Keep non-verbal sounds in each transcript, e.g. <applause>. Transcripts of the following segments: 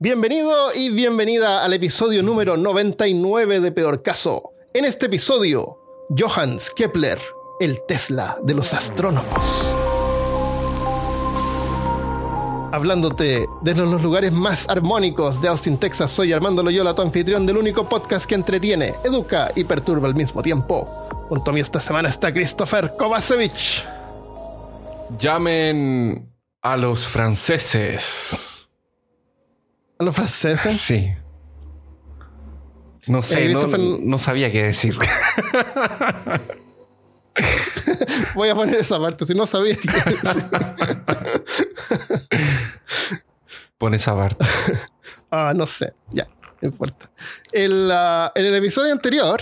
Bienvenido y bienvenida al episodio número 99 de Peor Caso. En este episodio, Johannes Kepler, el Tesla de los astrónomos. Hablándote desde los lugares más armónicos de Austin, Texas, soy Armando Loyola, tu anfitrión del único podcast que entretiene, educa y perturba al mismo tiempo. Junto a mí esta semana está Christopher Kovacevic. Llamen a los franceses. ¿A los franceses? Sí. No sé, no, no sabía qué decir. <laughs> Voy a poner esa parte, si no sabía qué decir. Pon esa parte. Ah, no sé. Ya, no importa. El, ah, en el episodio anterior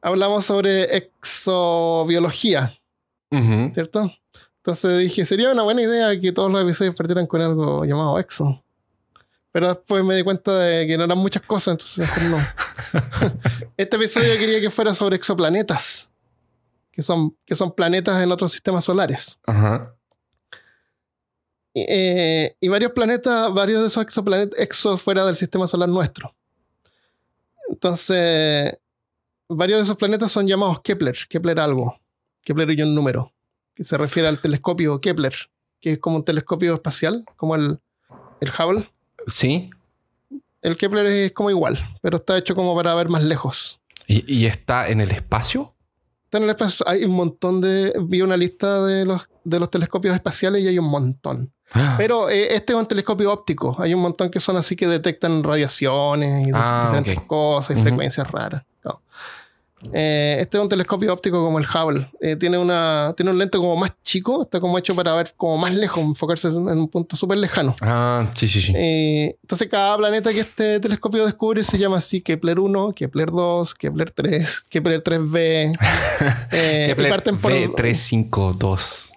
hablamos sobre exobiología. ¿cierto? Entonces dije, sería una buena idea que todos los episodios partieran con algo llamado exo. Pero después me di cuenta de que no eran muchas cosas, entonces mejor no. <laughs> este episodio quería que fuera sobre exoplanetas, que son, que son planetas en otros sistemas solares. Ajá. Eh, y varios planetas, varios de esos exoplanetas, exos fuera del sistema solar nuestro. Entonces, varios de esos planetas son llamados Kepler, Kepler algo, Kepler y un número, que se refiere al telescopio Kepler, que es como un telescopio espacial, como el, el Hubble. Sí. El Kepler es como igual, pero está hecho como para ver más lejos. ¿Y, y está en el espacio? Está en el espacio- hay un montón de. Vi una lista de los, de los telescopios espaciales y hay un montón. Pero eh, este es un telescopio óptico. Hay un montón que son así que detectan radiaciones y Ah, diferentes cosas y frecuencias raras. No. Eh, este es un telescopio óptico como el Hubble. Eh, tiene, una, tiene un lente como más chico. Está como hecho para ver como más lejos, enfocarse en un punto súper lejano. Ah, sí, sí, sí. Eh, entonces cada planeta que este telescopio descubre se llama así Kepler 1, Kepler 2, Kepler 3, Kepler 3b. <laughs> eh, y Kepler parten por... B352.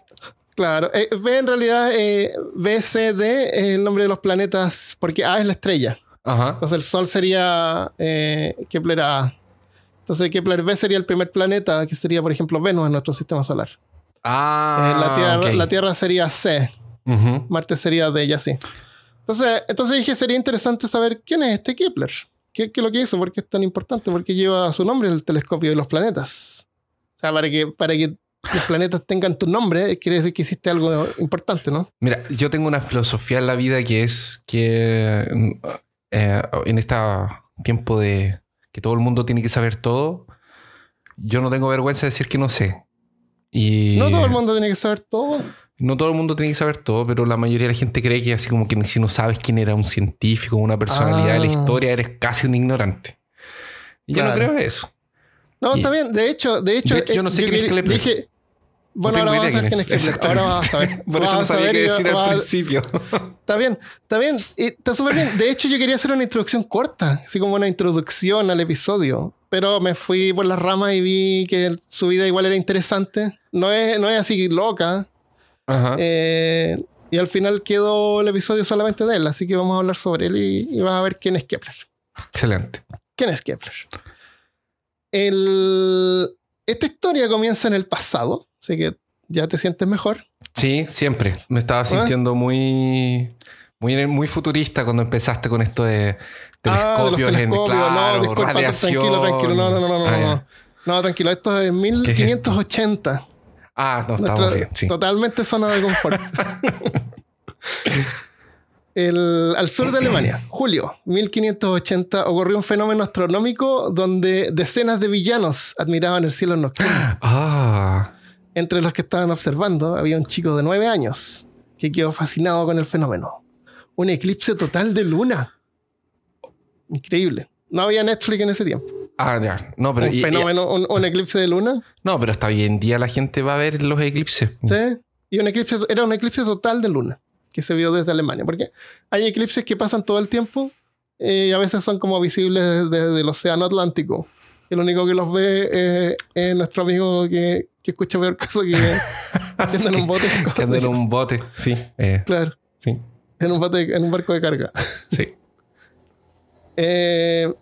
Claro, B en realidad, eh, BCD es el nombre de los planetas, porque A es la estrella. Ajá. Entonces el Sol sería Kepler A. Entonces Kepler B sería el primer planeta, que sería, por ejemplo, Venus en nuestro sistema solar. Ah, Eh, la, tierra, la Tierra sería C. Marte sería D y así. Entonces, entonces dije, sería interesante saber quién es este Kepler. ¿Qué, qué es lo que hizo? ¿Por qué es tan importante? Porque lleva su nombre el telescopio de los planetas. O sea, para que, para que los planetas tengan tu nombre, quiere decir que hiciste algo importante, ¿no? Mira, yo tengo una filosofía en la vida que es que eh, en este tiempo de que todo el mundo tiene que saber todo, yo no tengo vergüenza de decir que no sé. Y No todo el mundo tiene que saber todo. no todo el mundo tiene que saber todo, pero la mayoría de la gente cree que así como que si no sabes quién era un científico, una personalidad de la Ah. historia, eres casi un ignorante. Y yo no creo eso. No, Y- está bien. De hecho, de hecho, De hecho, yo no sé quién es Kepler. Dije, bueno, ahora vas a saber quién es. Kepler. Ahora vas a saber. Por eso no sabía qué decir al principio. <laughs> Está bien, está bien. Está súper bien. De hecho, yo quería hacer una introducción corta, así como una introducción al episodio. Pero me fui por las ramas y vi que su vida igual era interesante. No es, no es así loca. Ajá. Eh, y al final quedó el episodio solamente de él. Así que vamos a hablar sobre él y, y vas a ver quién es Kepler. Excelente. ¿Quién es Kepler? El- Esta historia comienza en el pasado, así que ya te sientes mejor. Sí, siempre. Me estaba ¿Ah? sintiendo muy, muy, muy futurista cuando empezaste con esto de Ah, de los telescopios, en telescopios, claro, no, tranquilo, tranquilo, no, no, no, no, Ah, no, no. No, tranquilo, esto es 1580. Ah, no, Nuestra- estamos bien, sí. Totalmente zona de confort. <laughs> El- al sur de Alemania, julio 1580, ocurrió un fenómeno astronómico donde decenas de villanos admiraban el cielo nocturno. <gasps> Ah, Entre los que estaban observando había un chico de nueve años que quedó fascinado con el fenómeno. Un eclipse total de luna. Increíble. No había Netflix en ese tiempo. ah, ya. No, pero, un y- y- fenómeno, un, un eclipse de luna. no, pero hasta hoy en día la gente va a ver los eclipses. ¿sí? Y un eclipse, era un eclipse total de luna que se vio desde Alemania. Porque hay eclipses que pasan todo el tiempo eh, y a veces son como visibles desde, desde el océano Atlántico. El único que los ve eh, es nuestro amigo que, que escucha peor caso que, que anda en un <laughs> bote. Que anda en un bote, sí. eh, Claro, sí, en un, bote, en un barco de carga. sí. Eh,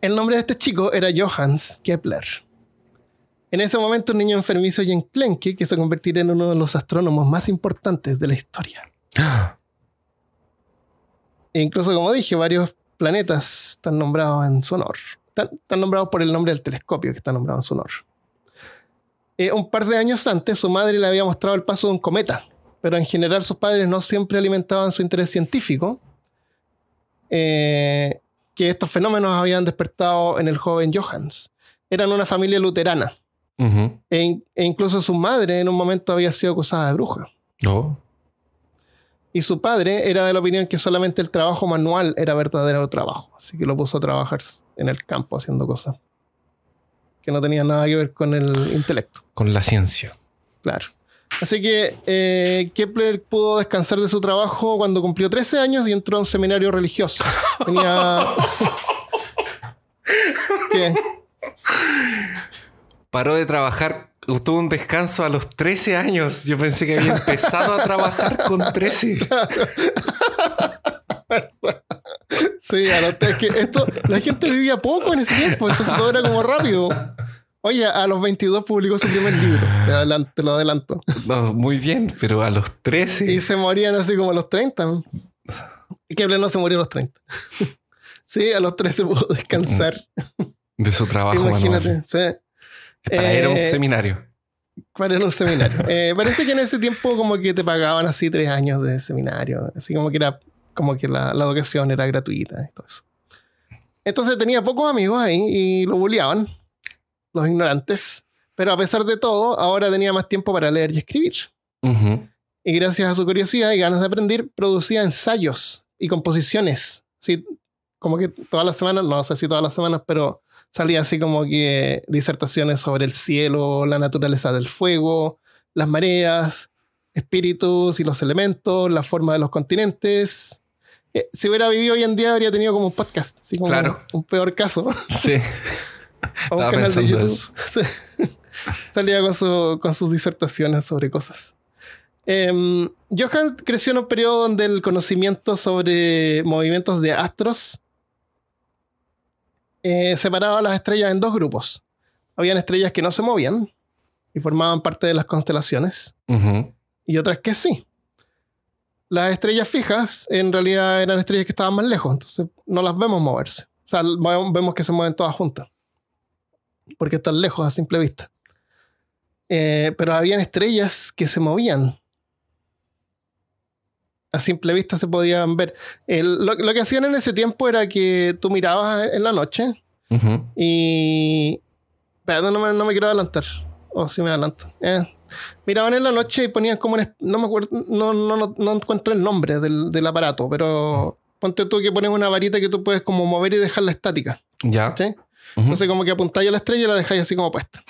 el nombre de este chico era Johannes Kepler. En ese momento, un niño enfermizo y enclenque que se convertiría en uno de los astrónomos más importantes de la historia. E incluso, como dije, varios planetas están nombrados en su honor. Están, están nombrados por el nombre del telescopio que está nombrado en su honor. Eh, un par de años antes, su madre le había mostrado el paso de un cometa, pero en general sus padres no siempre alimentaban su interés científico. eh, que estos fenómenos habían despertado en el joven Johannes. Eran una familia luterana. E, in- e incluso su madre en un momento había sido acusada de bruja. Oh. Y su padre era de la opinión que solamente el trabajo manual era verdadero trabajo. Así que lo puso a trabajar en el campo haciendo cosas que no tenían nada que ver con el intelecto. Con la ciencia. Claro. Así que eh, Kepler pudo descansar de su trabajo cuando cumplió 13 años y entró a un seminario religioso. Tenía... <laughs> ¿Qué? Paró de trabajar, tuvo un descanso a los 13 años. Yo pensé que había empezado a trabajar con 13. <laughs> Sí, a los es que esto, la gente vivía poco en ese tiempo, entonces todo era como rápido. Oye, a los 22 publicó su primer libro, te, adelanto, te lo adelanto. No, muy bien, pero a los Y 13. se morían así como a los 30. ¿no? Y Kepler no se murió a los 30. Sí, a los 13 pudo descansar. De su trabajo Imagínate. Sí, Para ir a un Eh, seminario. para ir a un seminario. Eh, parece que en ese tiempo como que te pagaban así tres años de seminario. Así como que era como que la, la educación era gratuita y todo eso. Entonces tenía pocos amigos ahí y lo bulleaban, los ignorantes. Pero a pesar de todo, ahora tenía más tiempo para leer y escribir. Ujú. Y gracias a su curiosidad y ganas de aprender, producía ensayos y composiciones. Sí, como que todas las semanas, no sé si todas las semanas, pero salía así como que disertaciones sobre el cielo, la naturaleza del fuego, las mareas, espíritus y los elementos, la forma de los continentes. Eh, si hubiera vivido hoy en día, habría tenido como un podcast, así como Claro. un peor caso. Sí. <laughs> o un Estaba canal de YouTube. eso. <laughs> Sí. Salía con, su- con sus disertaciones sobre cosas. Em, Johann creció en un periodo donde el conocimiento sobre movimientos de astros eh, separaba a las estrellas en dos grupos. Habían estrellas que no se movían y formaban parte de las constelaciones, Ujú. y otras que sí. Las estrellas fijas en realidad eran estrellas que estaban más lejos, entonces no las vemos moverse. O sea, mo- vemos que se mueven todas juntas, porque están lejos a simple vista. Eh, pero habían estrellas que se movían. A simple vista se podían ver. El- lo, lo que hacían en ese tiempo era que tú mirabas en la noche y. Espérate, no me, no me quiero adelantar. O si me adelanto. Eh, Miraban en la noche y ponían como un. No me acuerdo. No, no, no, no encuentro el nombre del, del aparato, pero. Ponte tú que pones una varita que tú puedes como mover y dejarla estática. Ya. Entonces, como que apuntáis a la estrella y la dejáis así como puesta.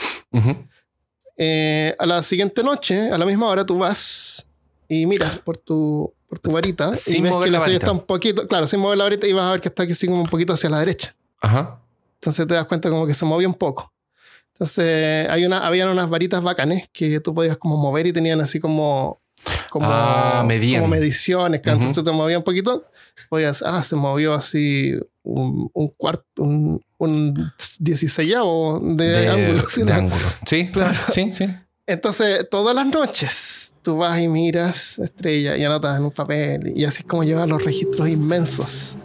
Eh, a la siguiente noche, a la misma hora, tú vas y miras por tu, por tu varita y ves mover que la la estrella varita. está un poquito. Claro, sin mover la varita y vas a ver que está aquí así como un poquito hacia la derecha. Ajá. Entonces te das cuenta como que se movió un poco. Entonces hay una, habían unas varitas bacanes que tú podías como mover y tenían así como, como, Ah, como mediciones. que. Entonces tú te movías un poquito, podías, ah, se movió así un, un cuarto, un, un 16 de, De, ángulo. ¿sí? de ángulo. Sí, <laughs> Claro. Sí, sí. Entonces todas las noches tú vas y miras estrella y anotas en un papel y así es como llevas los registros inmensos.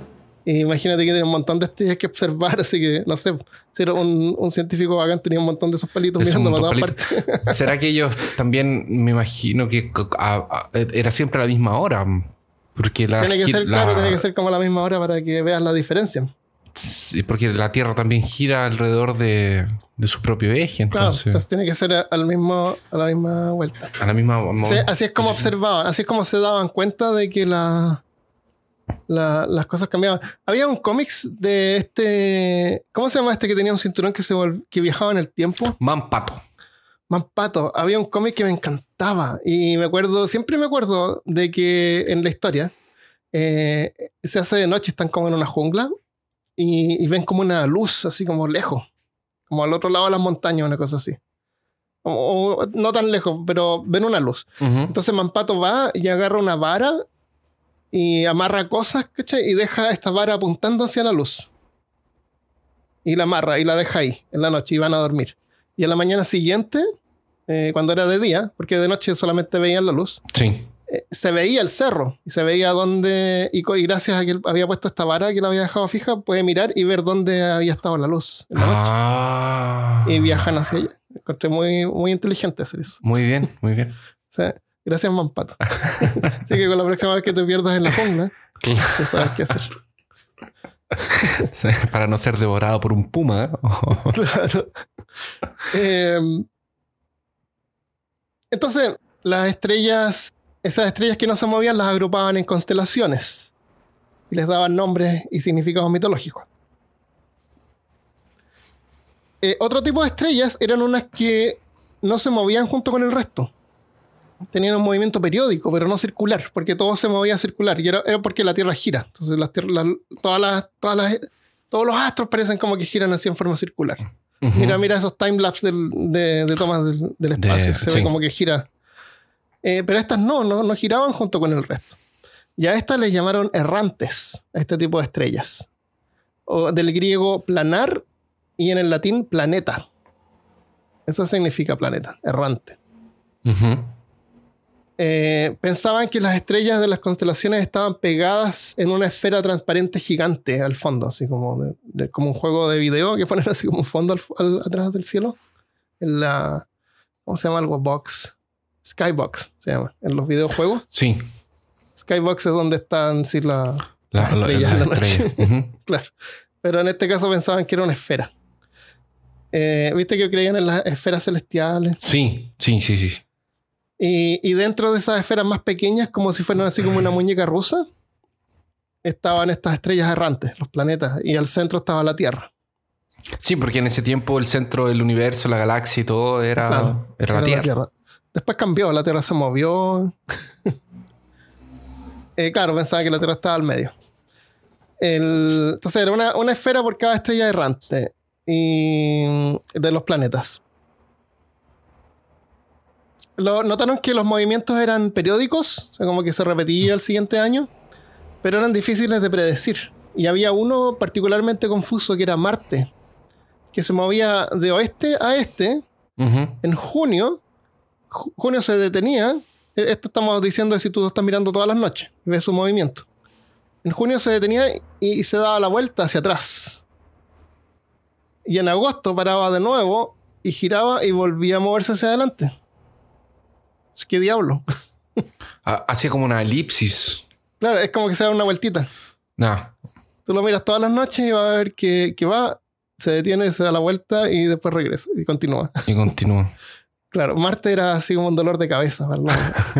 Y imagínate que tiene un montón de estrellas que observar, <laughs> así que no sé, si era un, un científico bacán tenía un montón de esos palitos mirando para todas partes. ¿Será que ellos también, me imagino que a- a- era siempre a la misma hora? Porque la, tiene que ser, la- claro, tiene que ser como a la misma hora para que veas la diferencia. sí, porque la Tierra también gira alrededor de, de su propio eje, Claro, entonces, entonces tiene que ser a- al mismo, a la misma vuelta. a la misma así es como observaban, así es como se daban cuenta de que la, la- las cosas cambiaban. Había un cómics de este. ¿Cómo se llama este que tenía un cinturón que, se que viajaba en el tiempo? Mampato. Mampato. Había un cómic que me encantaba. Y me acuerdo, siempre me acuerdo de que en la historia eh, se hace de noche, están como en una jungla y, y ven como una luz, así como lejos, como al otro lado de las montañas, una cosa así. O- o no tan lejos, pero ven una luz. Entonces Mampato va y agarra una vara y amarra cosas, ¿cachai? Y deja esta vara apuntando hacia la luz. Y la amarra y la deja ahí en la noche y van a dormir. Y a la mañana siguiente, eh, cuando era de día, porque de noche solamente veían la luz, Sí. eh, se veía el cerro y se veía dónde, y, y gracias a que él había puesto esta vara que la había dejado fija, puede mirar y ver dónde había estado la luz en la noche. Ah. Y viajan hacia allá. Encontré muy, muy inteligente hacer eso. Muy bien, muy bien. O sea, gracias, Mampato. Así que con la próxima vez que te pierdas en la jungla, ya sabes qué hacer. <laughs> Para no ser devorado por un puma. <laughs> Claro. Eh, entonces, las estrellas, esas estrellas que no se movían, las agrupaban en constelaciones y les daban nombres y significados mitológicos. Eh, otro tipo de estrellas eran unas que no se movían junto con el resto. Tenían un movimiento periódico, pero no circular, porque todo se movía circular. Y era, era porque la Tierra gira. Entonces, las tier- las- todas las, todas las, todos los astros parecen como que giran así en forma circular. Ujú. Mira, mira esos timelapse de, de tomas del, del espacio. De- se sí. ve como que gira. Eh, pero estas no, no, no giraban junto con el resto. Y a estas les llamaron errantes, a este tipo de estrellas. O del griego planar y en el latín planeta. Eso significa planeta, errante. Ujú. Eh, pensaban que las estrellas de las constelaciones estaban pegadas en una esfera transparente gigante al fondo, así como, de- de- como un juego de video que ponen <laughs> así como un fondo al- al- atrás del cielo. En la. ¿Cómo se llama algo? Box. Skybox se llama. En los videojuegos. Sí. Skybox es donde están sí, la- La, las la- estrellas la en la noche. <laughs> Claro. Pero en este caso pensaban que era una esfera. Eh, Viste que creían en las esferas celestiales. Sí, sí, sí, sí. Y, y dentro de esas esferas más pequeñas, como si fueran así como una muñeca rusa, estaban estas estrellas errantes, los planetas, y al centro estaba la Tierra. Sí, porque en ese tiempo el centro del universo, la galaxia y todo era, Claro, era la Era Tierra. Después cambió, la Tierra se movió. <laughs> Eh, claro, pensaba que la Tierra estaba al medio. El- entonces era una, una esfera por cada estrella errante y, de los planetas. Lo- notaron que los movimientos eran periódicos, o sea, como que se repetía el siguiente año, pero eran difíciles de predecir. Y había uno particularmente confuso que era Marte, que se movía de oeste a este en junio, ju- junio se detenía. eh, Esto estamos diciendo si tú lo estás mirando todas las noches ves su movimiento. En junio se detenía y, y se daba la vuelta hacia atrás. Y en agosto paraba de nuevo y giraba y volvía a moverse hacia adelante. Es que diablo. Ha- Hacía como una elipsis. Claro, es como que se da una vueltita. Nah. Tú lo miras todas las noches y va a ver que, que va, se detiene, se da la vuelta y después regresa y continúa. Y continúa. Claro, Marte era así como un dolor de cabeza para los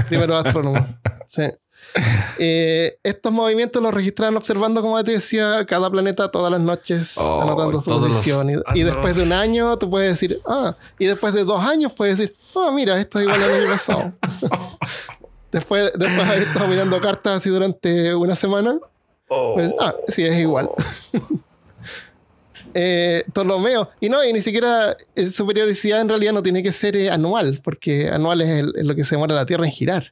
<laughs> primeros astrónomos. Sí. <laughs> Eh, estos movimientos los registraban observando, como te decía, cada planeta todas las noches, Oh, anotando su los- posición. Y, después de un año, tú puedes decir, ah, y después de dos años, puedes decir, ah, mira, esto es igual al año pasado. <laughs> después, después de haber estado mirando cartas así durante una semana, pues, ah, sí, es igual. <laughs> eh, Ptolomeo. Y no, y ni siquiera eh, su periodicidad en realidad no tiene que ser eh, anual, porque anual es, el- es lo que se demora la Tierra en girar.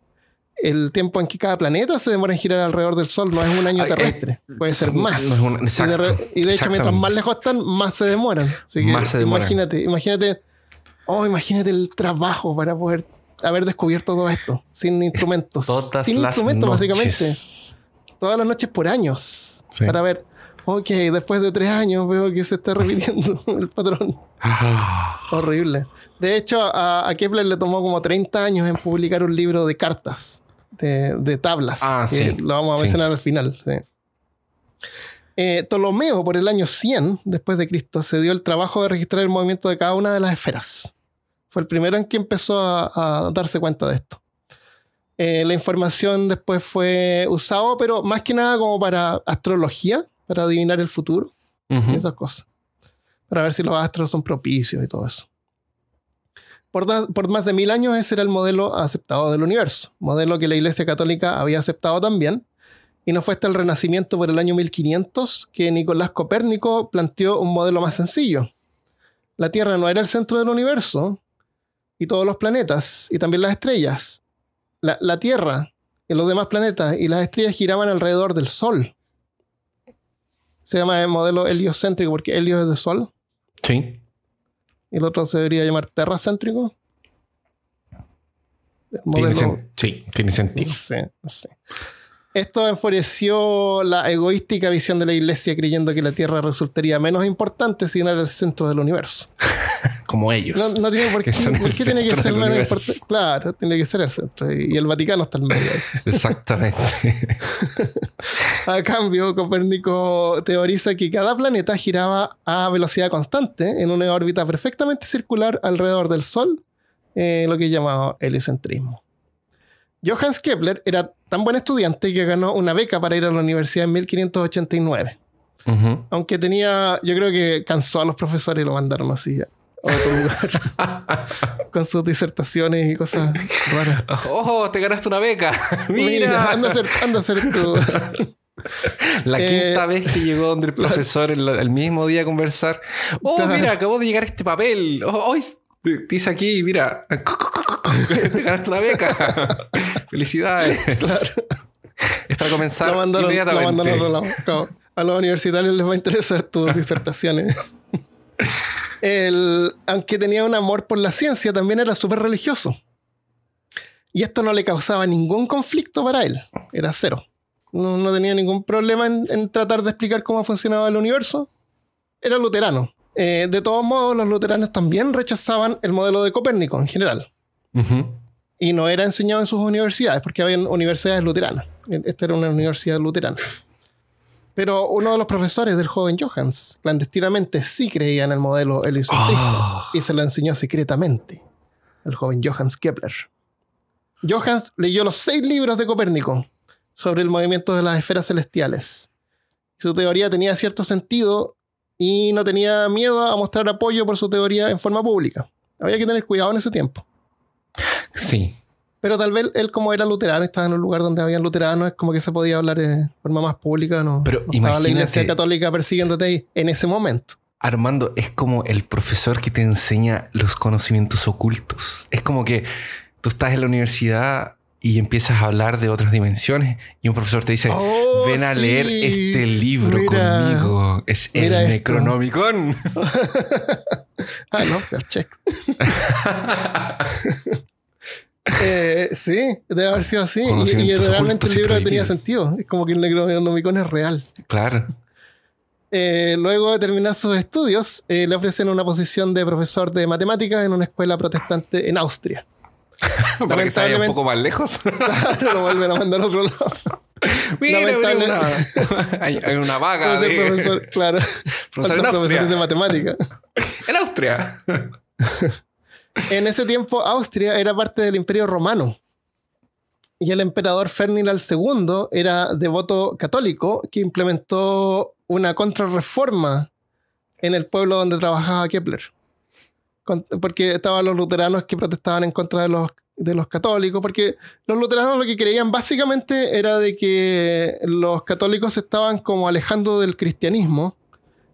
El tiempo en que cada planeta se demora en girar alrededor del Sol no es un año eh, terrestre, puede ser más. no es un- y, de y hecho, mientras más lejos están, más se demoran. Así que Más se demoran. Imagínate, imagínate, oh, imagínate el trabajo para poder haber descubierto todo esto sin instrumentos. Todas sin las instrumentos, noches. básicamente todas las noches por años Sí. para ver, ok, después de tres años veo que se está repitiendo <laughs> el patrón. Ah. Horrible. De hecho, a, a Kepler le tomó como 30 años en publicar un libro de cartas, de, de tablas. Ah, que sí. Lo vamos a Sí. mencionar al final. sí. Eh, Ptolomeo, por el año 100 después de Cristo, se dio el trabajo de registrar el movimiento de cada una de las esferas. Fue el primero en que empezó a, a darse cuenta de esto. Eh, la información después fue usado, pero más que nada como para astrología, para adivinar el futuro Ujú. y esas cosas. Para ver si los astros son propicios y todo eso. Por, más de mil años ese era el modelo aceptado del universo, modelo que la Iglesia Católica había aceptado también, y no fue hasta el Renacimiento por el año 1500 que Nicolás Copérnico planteó un modelo más sencillo. La Tierra no era el centro del universo, y todos los planetas, y también las estrellas. La, Tierra y los demás planetas y las estrellas giraban alrededor del Sol. Se llama el modelo heliocéntrico porque helio es de Sol. Sí. Y el otro se debería llamar terracéntrico. El modelo, Tiene sí, tiene no sentido. sé, no sé. Esto enfureció la egoística visión de la iglesia creyendo que la Tierra resultaría menos importante si no era el centro del universo. <laughs> Como ellos. No, no tiene por qué, ¿por qué tiene que ser menos importante. Claro, tiene que ser el centro. Y el Vaticano está al medio. <laughs> Exactamente. <laughs> A cambio, Copérnico teoriza que cada planeta giraba a velocidad constante en una órbita perfectamente circular alrededor del Sol, eh, lo que es llamado heliocentrismo. Johannes Kepler era tan buen estudiante que ganó una beca para ir a la universidad en 1589. Ujú. Aunque tenía, yo creo que cansó a los profesores y lo mandaron así a otro lugar. <laughs> Con sus disertaciones y cosas raras. ¡Oh, te ganaste una beca! <laughs> Mira, ¡Mira! anda a hacer, anda a tu... <laughs> La Eh, quinta vez que llegó donde el profesor el, el mismo día a conversar. ¡Oh, Claro. mira, acabó de llegar este papel! ¡Oh, oh, es- dice aquí, mira! Te <laughs> ganaste una beca. <laughs> ¡Felicidades! Es para comenzar lo mandaron, lo inmediatamente. mandaron. Claro, a los universitarios les va a interesar tus <laughs> disertaciones. El- aunque tenía un amor por la ciencia, también era súper religioso. Y esto no le causaba ningún conflicto para él. Era cero. No, no tenía ningún problema en, en tratar de explicar cómo funcionaba el universo. Era luterano. Eh, de todos modos, los luteranos también rechazaban el modelo de Copérnico en general. Y no era enseñado en sus universidades, porque había universidades luteranas. Esta era una universidad luterana. Pero uno de los profesores del joven Johannes, clandestinamente, sí creía en el modelo heliocentrista Oh. y se lo enseñó secretamente al joven Johannes Kepler. Johannes leyó los seis libros de Copérnico sobre el movimiento de las esferas celestiales. Su teoría tenía cierto sentido y no tenía miedo a mostrar apoyo por su teoría en forma pública. Había que tener cuidado en ese tiempo. Sí. Pero tal vez él, como era luterano, estaba en un lugar donde habían luteranos, es como que se podía hablar de forma más pública. No, Pero no estaba la iglesia imagínate- católica persiguiéndote ahí en ese momento. Armando es como el profesor que te enseña los conocimientos ocultos. Es como que tú estás en la universidad y empiezas a hablar de otras dimensiones y un profesor te dice, Oh, ven a sí. leer este libro Mira. conmigo. Es el esto. Necronomicon. <laughs> Ah, no, check. <laughs> Eh, sí, debe haber sido así. Y, realmente el libro tenía sentido. Es como que el Necronomicon es real. claro. Eh, luego de terminar sus estudios, eh, le ofrecen una posición de profesor de matemáticas en una escuela protestante en Austria. Para que se vaya un poco más lejos. Claro, <laughs> lo vuelven a mandar a otro lado. Mira, Lamentable- una, hay, hay una vaga de profesor, claro. <laughs> profesor en profesores de matemática. <laughs> En Austria. En ese tiempo, Austria era parte del Imperio Romano. Y el emperador Ferdinand II era devoto católico que implementó una contrarreforma en el pueblo donde trabajaba Kepler. Porque estaban los luteranos que protestaban en contra de los, de los católicos, porque los luteranos lo que creían básicamente era de que los católicos estaban como alejando del cristianismo,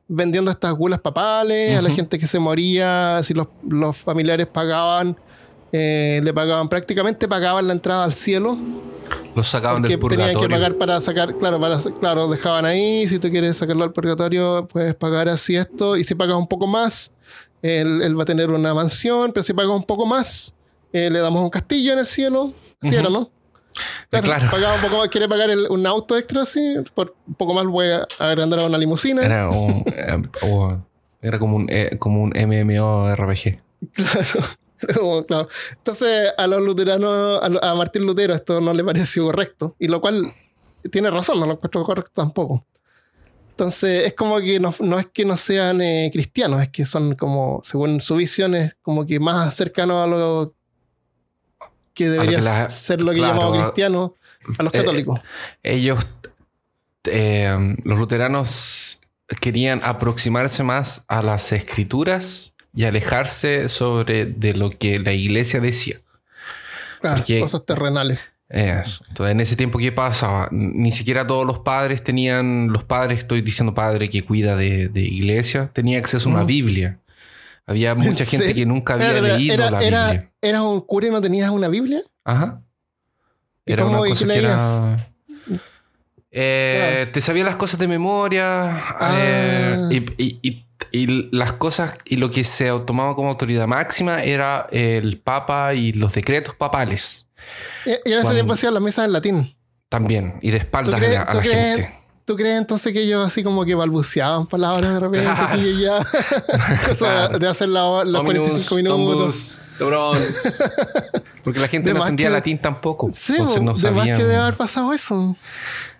vendiendo estas gulas papales a la gente que se moría, si los, los familiares pagaban, eh, le pagaban prácticamente, pagaban la entrada al cielo, Los sacaban del tenían purgatorio. que pagar para sacar, claro, para, claro, dejaban ahí, si tú quieres sacarlo al purgatorio, puedes pagar así esto, y si pagas un poco más, él, él va a tener una mansión, pero si pagas un poco más, eh, le damos un castillo en el cielo, ¿sí Ujú. era, no? Claro, Claro. pagaba un poco más, quiere pagar el- un auto extra, sí, por un poco más voy a agrandar a una limusina. Era, un, <laughs> eh, o- era como un, eh, como un MMORPG. <laughs> Como, claro. Entonces, a los luteranos, a, a Martín Lutero, esto no le pareció correcto. Y lo cual tiene razón, no lo encuentro correcto tampoco. Entonces, es como que no, no es que no sean eh, cristianos, es que son como, según su visión, es como que más cercanos a lo que debería que la- ser lo que claro, llamamos cristiano a los eh, católicos. Ellos, eh, los luteranos, querían aproximarse más a las escrituras y alejarse sobre de lo que la iglesia decía. Claro, porque- cosas terrenales. Eso. Entonces, en ese tiempo, ¿qué pasaba? Ni siquiera todos los padres tenían, los padres, estoy diciendo padre que cuida de, de iglesia, tenía acceso a una. Biblia. Había <laughs> mucha ¿En gente que nunca había Espérate, leído era, la era- Biblia. ¿Eras un cura y no tenías una Biblia? Ajá. ¿Y Era una cosa que era. Eh, Te sabías las cosas de memoria. Ah. eh, y, y- y- y las cosas y lo que se tomaba como autoridad máxima era el Papa y los decretos papales. Y, y en ese Cuando- tiempo hacían las mesas en latín. También. Y de espaldas a la, a tú la crees- gente. ¿Tú crees entonces que ellos así como que balbuceaban palabras de repente Claro. aquí y allá? Cosa Claro. de hacer la- los 45 minutos. tombus, Porque la gente De no entendía que- latín tampoco. Sí, entonces no de más que debe haber pasado eso.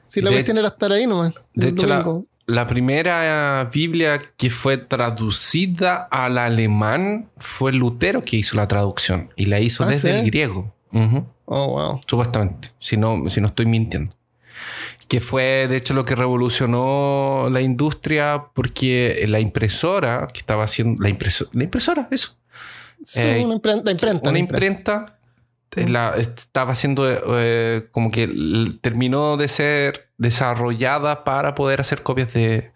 Si la De- cuestión era estar ahí nomás. De hecho, la, primera Biblia que fue traducida al alemán fue Lutero que hizo la traducción. Y la hizo Ah, desde ¿sí? el griego. Ujú. Oh, wow. Supuestamente. Si no, si no estoy mintiendo. Que fue, de hecho, lo que revolucionó la industria porque la impresora que estaba haciendo... La, impreso- la impresora, eso. Sí, Eh, una imprenta. La imprenta Una la imprenta eh, la, estaba haciendo eh, como que terminó de ser desarrollada para poder hacer copias de...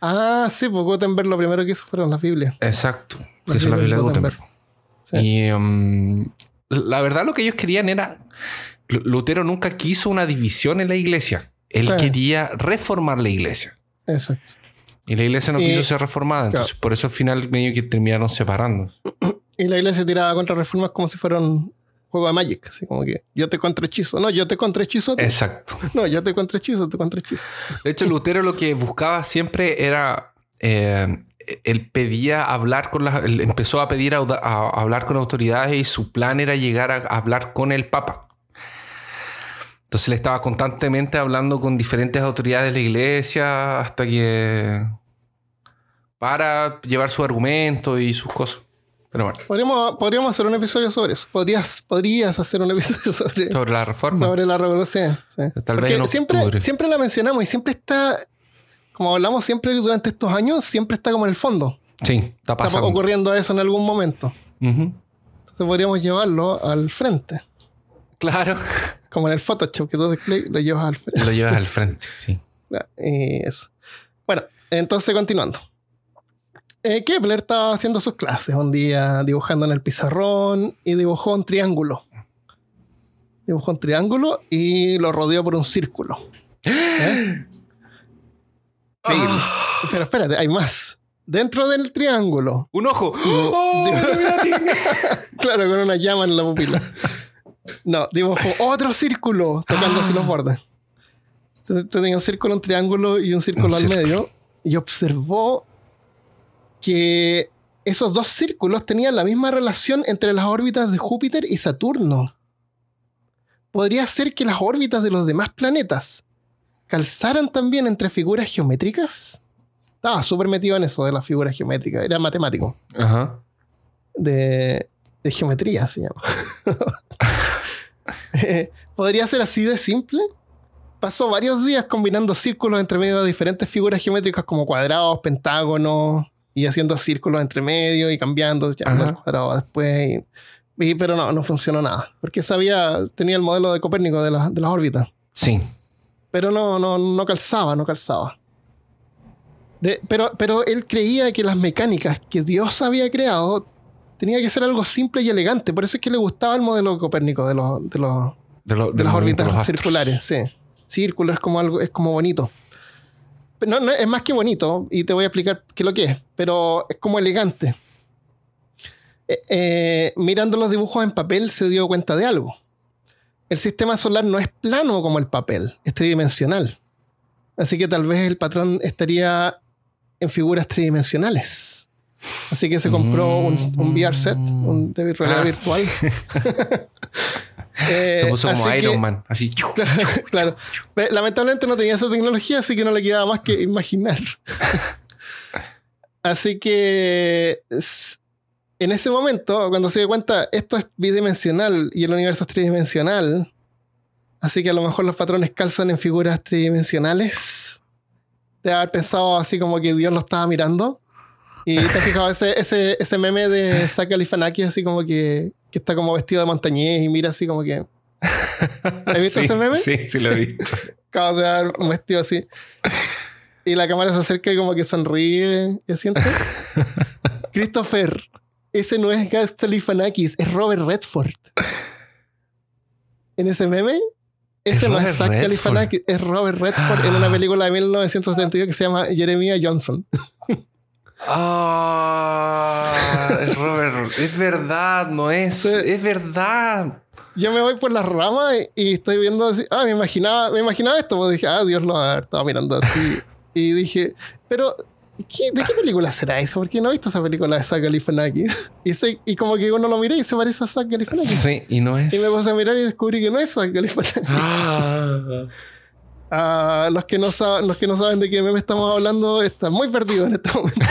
Ah, sí, pues Gutenberg lo primero que hizo fueron las Biblias. Exacto. Las Eso es la Biblia de Gutenberg. Sí. Y um, la verdad lo que ellos querían era... Lu- Lutero nunca quiso una división en la iglesia. Él Sí. quería reformar la iglesia. Exacto. Y la iglesia no Y- quiso ser reformada. Entonces, por eso al final medio que terminaron separando. Y la iglesia tiraba contra reformas como si fuera un juego de Magic. Así como que yo te contrahechizo. No, yo te contrahechizo. Exacto. <laughs> No, yo te contrahechizo, te contrahechizo. De hecho, Lutero lo que buscaba siempre era. eh, él pedía hablar con las. él empezó a pedir a, a hablar con autoridades y su plan era llegar a, a hablar con el Papa. Entonces él estaba constantemente hablando con diferentes autoridades de la iglesia hasta que. para llevar su argumento y sus cosas. Pero bueno, Podríamos, podríamos hacer un episodio sobre eso. Podrías, podrías hacer un episodio <laughs> sobre, sobre la reforma. sobre la revolución. sí. Tal vez siempre, siempre la mencionamos y siempre está, como hablamos siempre durante estos años, siempre está como en el fondo. Sí, está Está pasando. ocurriendo eso en algún momento. Entonces podríamos llevarlo al frente. Claro. Como en el Photoshop, que tú clic, lo llevas al frente. Lo llevas al frente, sí. <laughs> Y eso. Bueno, entonces continuando. Eh, Kepler estaba haciendo sus clases un día dibujando en el pizarrón y dibujó un triángulo. Dibujó un triángulo y lo rodeó por un círculo. <gasps> ¿Eh? Increíble. Pero espérate, hay más. Dentro del triángulo, ¡Un ojo! ¡Oh, Illuminati! <laughs> claro, con una llama en la pupila. No, dibujó otro círculo tocando así los bordes. Entonces tenía un círculo, un triángulo y un círculo Un al círculo. medio. Y observó que esos dos círculos tenían la misma relación entre las órbitas de Júpiter y Saturno. Podría ser que las órbitas de los demás planetas calzaran también entre figuras geométricas. Estaba súper metido en eso de las figuras geométricas. Era matemático Ajá. de, de geometría, se llama. <laughs> Eh, Podría ser así de simple. Pasó varios días combinando círculos entre medio de diferentes figuras geométricas como cuadrados, pentágonos, y haciendo círculos entre medio y cambiando, ya Ajá. el cuadrado después. y- y- pero no, no funcionó nada. Porque sabía, tenía el modelo de Copérnico de, la- de las órbitas. Sí. Pero no, no, no calzaba, no calzaba. De- pero, pero él creía que las mecánicas que Dios había creado tenía que ser algo simple y elegante. Por eso es que le gustaba el modelo copérnico de, los, de, los, De, lo- de del las órbitas circulares. Sí. Círculo es como algo, es como bonito. Pero no, no, es más que bonito, y te voy a explicar qué es lo que es, pero es como elegante. Eh, eh, mirando los dibujos en papel se dio cuenta de algo. El sistema solar no es plano como el papel, es tridimensional. Así que tal vez el patrón estaría en figuras tridimensionales. Así que se compró un, un VR set, un de realidad Ah, virtual. <laughs> <laughs> Eh, Se puso como Iron que- Man. Así. <laughs> claro. Lamentablemente no tenía esa tecnología, así que no le quedaba más que imaginar. así que en ese momento, cuando se dio cuenta, esto es bidimensional y el universo es tridimensional, así que a lo mejor los patrones calzan en figuras tridimensionales. De haber pensado así como que Dios lo estaba mirando. Y te has fijado ese, ese, ese meme de Saka Lifanaki, así como que, que está como vestido de montañés y mira así como que. ¿Has visto <laughs> Sí, ese meme? Sí, sí lo he visto. <laughs> Acabo de dar un vestido así. Y la cámara se acerca y como que sonríe y asiente. <laughs> Christopher, ese no es Gaz Galifianakis, es Robert Redford. En ese meme, ese Es no es Zach. Galifianakis, es Robert Redford en una película de 1972 que se llama Jeremiah Johnson. Ah, es Robert. Es verdad, no es. Es verdad. Yo me voy por las ramas y, estoy viendo así. Ah, me imaginaba, me imaginaba esto. Pues dije, ah, Dios lo va a haber estado mirando así. y dije, pero, ¿qué- ¿de qué película será eso? Porque no he visto esa película de Zach Galifianakis. <laughs> Y, como que uno lo miré y se parece a Zach Galifianakis. Sí, y no es. Y me puse a mirar y descubrí que no es Zach Galifianakis. Ah. <laughs> Ah, los, que no saben, los que no saben de qué meme estamos hablando están muy perdidos en este momento. <laughs>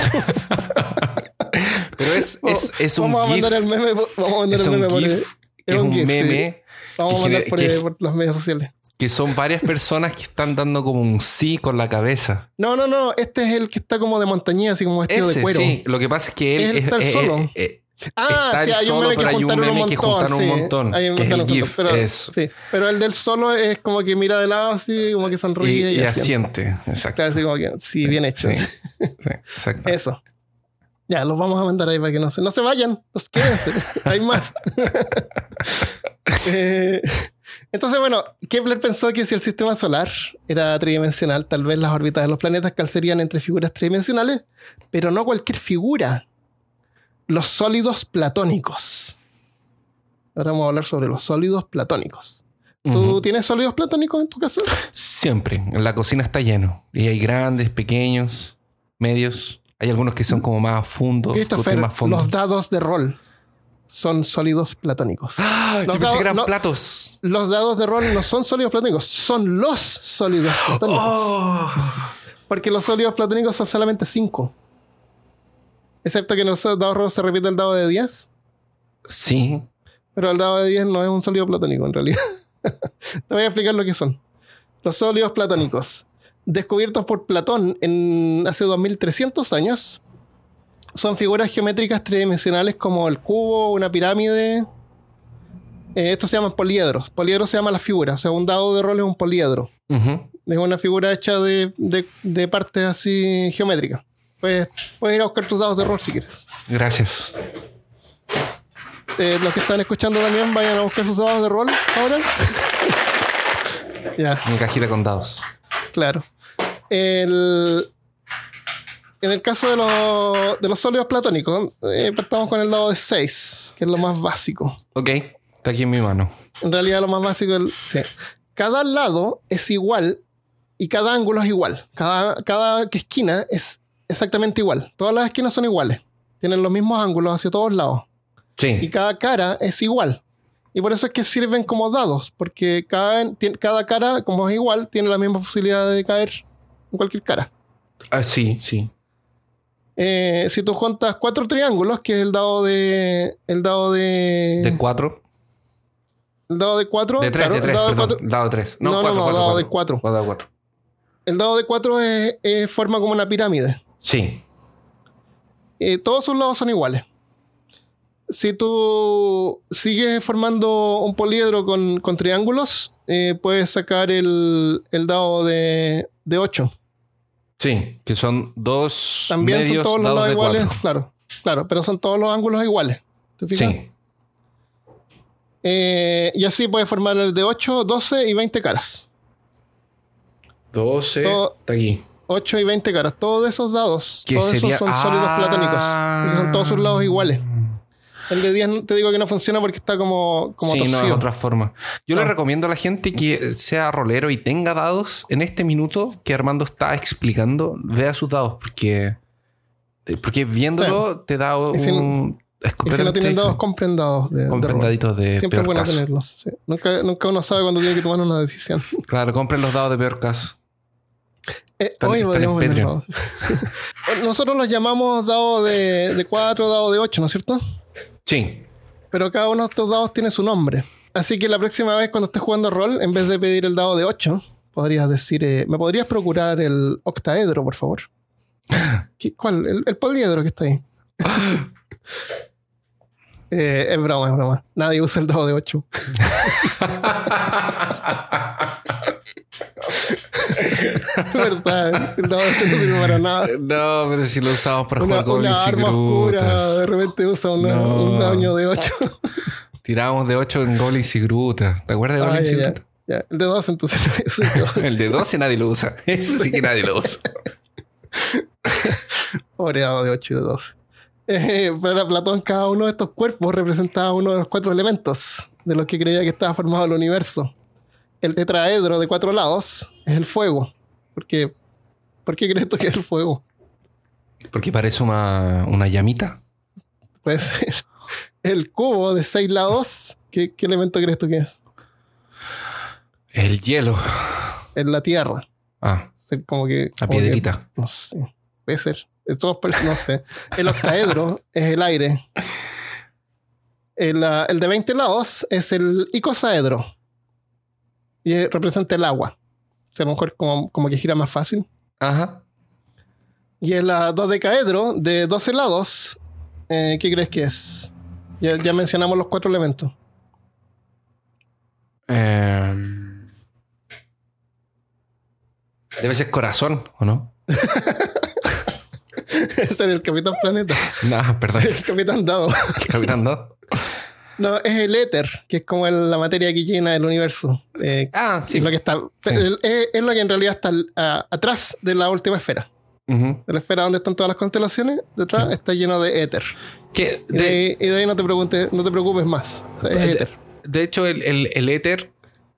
Pero es, es, es un vamos a mandar el meme, vamos a mandar el meme por, es un sí. meme. vamos a mandar por, las medias sociales. Que son varias personas que están dando como un sí con la cabeza. No, no, no, este es el que está como de montañía, así como vestido Ese, de cuero. sí. Lo que pasa es que él es- solo. eh, eh, Ah, Está sí, hay un solo, meme que hay un meme que montón. juntaron un montón, Hay un que es el GIF, Pero, eso. sí, pero el del solo es como que mira de lado así, como que y, sonríe y, y asiente. asiente. Exacto. Claro, así como que, sí, bien hecho. Sí, exacto. <laughs> Eso. Ya, los vamos a mandar ahí para que no se, no se vayan, los quédense. <laughs> Hay más. <laughs> Eh, entonces, bueno, Kepler pensó que si el sistema solar era tridimensional, tal vez las órbitas de los planetas calcerían entre figuras tridimensionales, pero no cualquier figura. Los sólidos platónicos. Ahora vamos a hablar sobre los sólidos platónicos. ¿Tú tienes sólidos platónicos en tu casa? Siempre. En la cocina está lleno. Y hay grandes, pequeños, medios. Hay algunos que son como más fundos. Christopher, más fondos. los dados de rol son sólidos platónicos. ¡Ah! Yo los pensé dados- que eran no. platos. Los dados de rol no son sólidos platónicos, son los sólidos <gasps> platónicos. ¡Oh! Porque los sólidos platónicos son solamente 5. Excepto que en los dados de rol se repite el dado de 10. Sí. Pero el dado de 10 no es un sólido platónico en realidad. <laughs> Te voy a explicar lo que son. Los sólidos platónicos, descubiertos por Platón en hace 2300 años, son figuras geométricas tridimensionales como el cubo, una pirámide. Eh, estos se llaman poliedros. Poliedro se llama la figura. O sea, un dado de rol es un poliedro. Es una figura hecha de, de- de partes así geométricas. Puedes, puedes ir a buscar tus dados de rol si quieres. Gracias. Eh, los que están escuchando también vayan a buscar sus dados de rol ahora. <laughs> ya, Mi cajita con dados. claro. El- en el caso de, los- de los sólidos platónicos, eh, partamos con el dado de 6, que es lo más básico. Ok. Está aquí en mi mano. En realidad lo más básico es... sí. Cada lado es igual y cada ángulo es igual. Cada, cada esquina es exactamente igual. Todas las esquinas son iguales. Tienen los mismos ángulos hacia todos lados. y Sí. cada cara es igual. Y por eso es que sirven como dados, porque cada, cada cara, como es igual, tiene la misma posibilidad de caer en cualquier cara. Ah, sí, sí. Eh, si tú juntas cuatro triángulos, que es el dado de. El dado de. De cuatro. el dado de cuatro. De tres, claro, de tres, el dado de cuatro. Dado tres. No, no, cuatro, no, cuatro, dado cuatro. de cuatro. Dado cuatro. El dado de cuatro es, es- forma como una pirámide. Sí. Eh, todos sus lados son iguales. Si tú sigues formando un poliedro con, con triángulos, eh, puedes sacar el, el dado de, de 8. Sí. Que son dos También son medios todos los dados lados de iguales. cuatro. Claro, claro, pero son todos los ángulos iguales. ¿Te fijas? Sí. Eh, y así puedes formar el de 8, 12 y 20 caras. 12. Todo- Está aquí. 8 y 20 caras. Todos esos dados, todos sería- esos son sólidos Ah. platónicos. Porque son todos sus lados iguales. El de 10 no- te digo que no funciona porque está como, como sí, no, torcido. es otra forma. Yo le Ah. recomiendo a la gente que sea rolero y tenga dados en este minuto que Armando está explicando, vea sus dados, porque, porque viéndolo te da un... Y si es no- Y si no tienen dados, compren dados de, de Compren rol. daditos de Siempre es bueno caso. tenerlos. sí. Nunca, nunca uno sabe cuando tiene que tomar una decisión. <laughs> Claro, compren los dados de peor caso. Eh, hoy podríamos. <laughs> Nosotros los llamamos dados de, de 4, dados de 8, ¿no es cierto? Sí. Pero cada uno de estos dados tiene su nombre. Así que la próxima vez cuando estés jugando rol, en vez de pedir el dado de 8, podrías decir, eh, ¿me podrías procurar el octaedro, por favor? <laughs> ¿Qué- ¿Cuál? El, el poliedro que está ahí. <laughs> Eh, es broma, es broma. Nadie usa el dado de 8. <laughs> verdad, el dado de 8 no sirve para nada. No, pero si lo usamos para Una, jugar goblins una y arma oscura, de repente usa una- No. un daño de 8. Tirábamos de 8 en goblins y grutas. ¿Te acuerdas de Ah, goblins ya, y grutas? El de 2 entonces. <laughs> el de 12. El de 12 nadie lo usa. <laughs> Ese sí que nadie lo usa. Pobre dado de 8 y de 2. Eh, para Platón, cada uno de estos cuerpos representaba uno de los cuatro elementos de los que creía que estaba formado el universo. El tetraedro de cuatro lados es el fuego. ¿Por qué, ¿Por qué crees tú que es el fuego? Porque parece una, una llamita. Puede ser. El cubo de seis lados, ¿qué, qué elemento crees tú que es? El hielo. Es la tierra. Ah, como que. la piedrita. no sé. Puede ser. De todos no sé. El octaedro <laughs> es el aire. El, ah, el de 20 lados es el icosaedro. Y eh, representa el agua. O sea, a lo mejor como, como que gira más fácil. Ajá. Y el uh, dodecaedro de 12 lados, eh, ¿qué crees que es? Ya, ya mencionamos los cuatro elementos. Em, debe ser corazón, ¿o no? <laughs> Ese era el Capitán Planeta. <laughs> No, perdón. El Capitán Dado. Capitán no. No, es el éter, que es como el- la materia que llena el universo. Eh, Ah, sí. es, lo que está, el- es, es lo que en realidad está al- a- atrás de la última esfera. De la esfera donde están todas las constelaciones, detrás Sí. está lleno de éter. Que Y de, ahí, y de ahí no te preguntes, no te preocupes más. Es de- éter. de hecho, el, el, el éter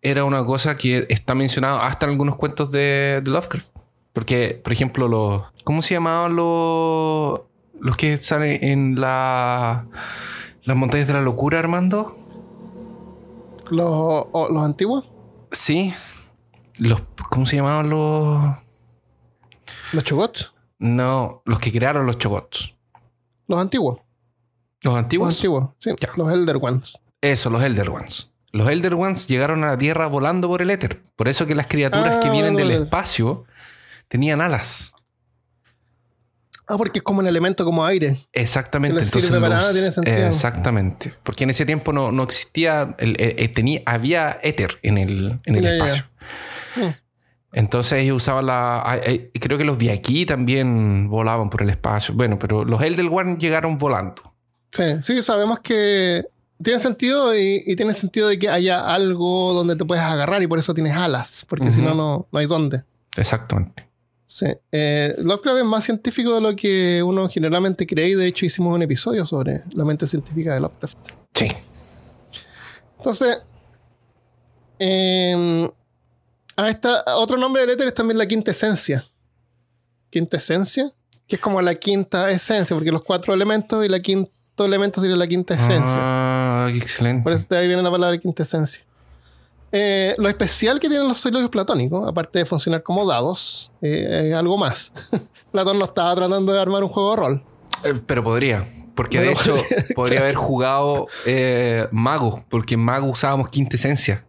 era una cosa que está mencionado hasta en algunos cuentos de, de Lovecraft. Porque, por ejemplo, los. ¿Cómo se llamaban los. los que salen en la. las montañas de la locura, Armando? Los, o- los antiguos, Sí. Los. ¿Cómo se llamaban los. los chogots, No, los que crearon los chogots. los antiguos, Los los antiguos. antiguos, sí, Ya. los Elder Ones. Eso, los Elder Ones. Los Elder Ones llegaron a la Tierra volando por el éter. Por eso que las criaturas Ah, que vienen del espacio tenían alas. Ah, porque es como un elemento como aire. Exactamente. Entonces sirve para los- nada, tiene sentido. exactamente. Porque en ese tiempo no, no existía, el, el- el- tenía, había éter en el, en el Ya, ya, ya. espacio. Mm. Entonces ellos usaban la... eh, Creo que los de aquí también volaban por el espacio. Bueno, pero los One llegaron volando. Sí, sí, sabemos que tiene sentido y, y tiene sentido de que haya algo donde te puedes agarrar y por eso tienes alas, porque si Ujú. no, no, no hay dónde. Exactamente. Sí. Eh, Lovecraft es más científico de lo que uno generalmente cree y de hecho hicimos un episodio sobre la mente científica de Lovecraft. Sí. Entonces, eh, a esta, otro nombre del éter es también la quinta esencia. Quinta esencia, que es como la quinta esencia, porque los cuatro elementos y la quinto elemento sería la quinta esencia. Ah, excelente. Por eso de ahí viene la palabra quinta esencia. Eh, lo especial que tienen los soliloquios platónicos, aparte de funcionar como dados, eh, es algo más. <laughs> Platón no estaba tratando de armar un juego de rol. Eh, Pero podría. Porque de hecho podría, <laughs> podría haber jugado mago. Porque en mago usábamos quinta esencia.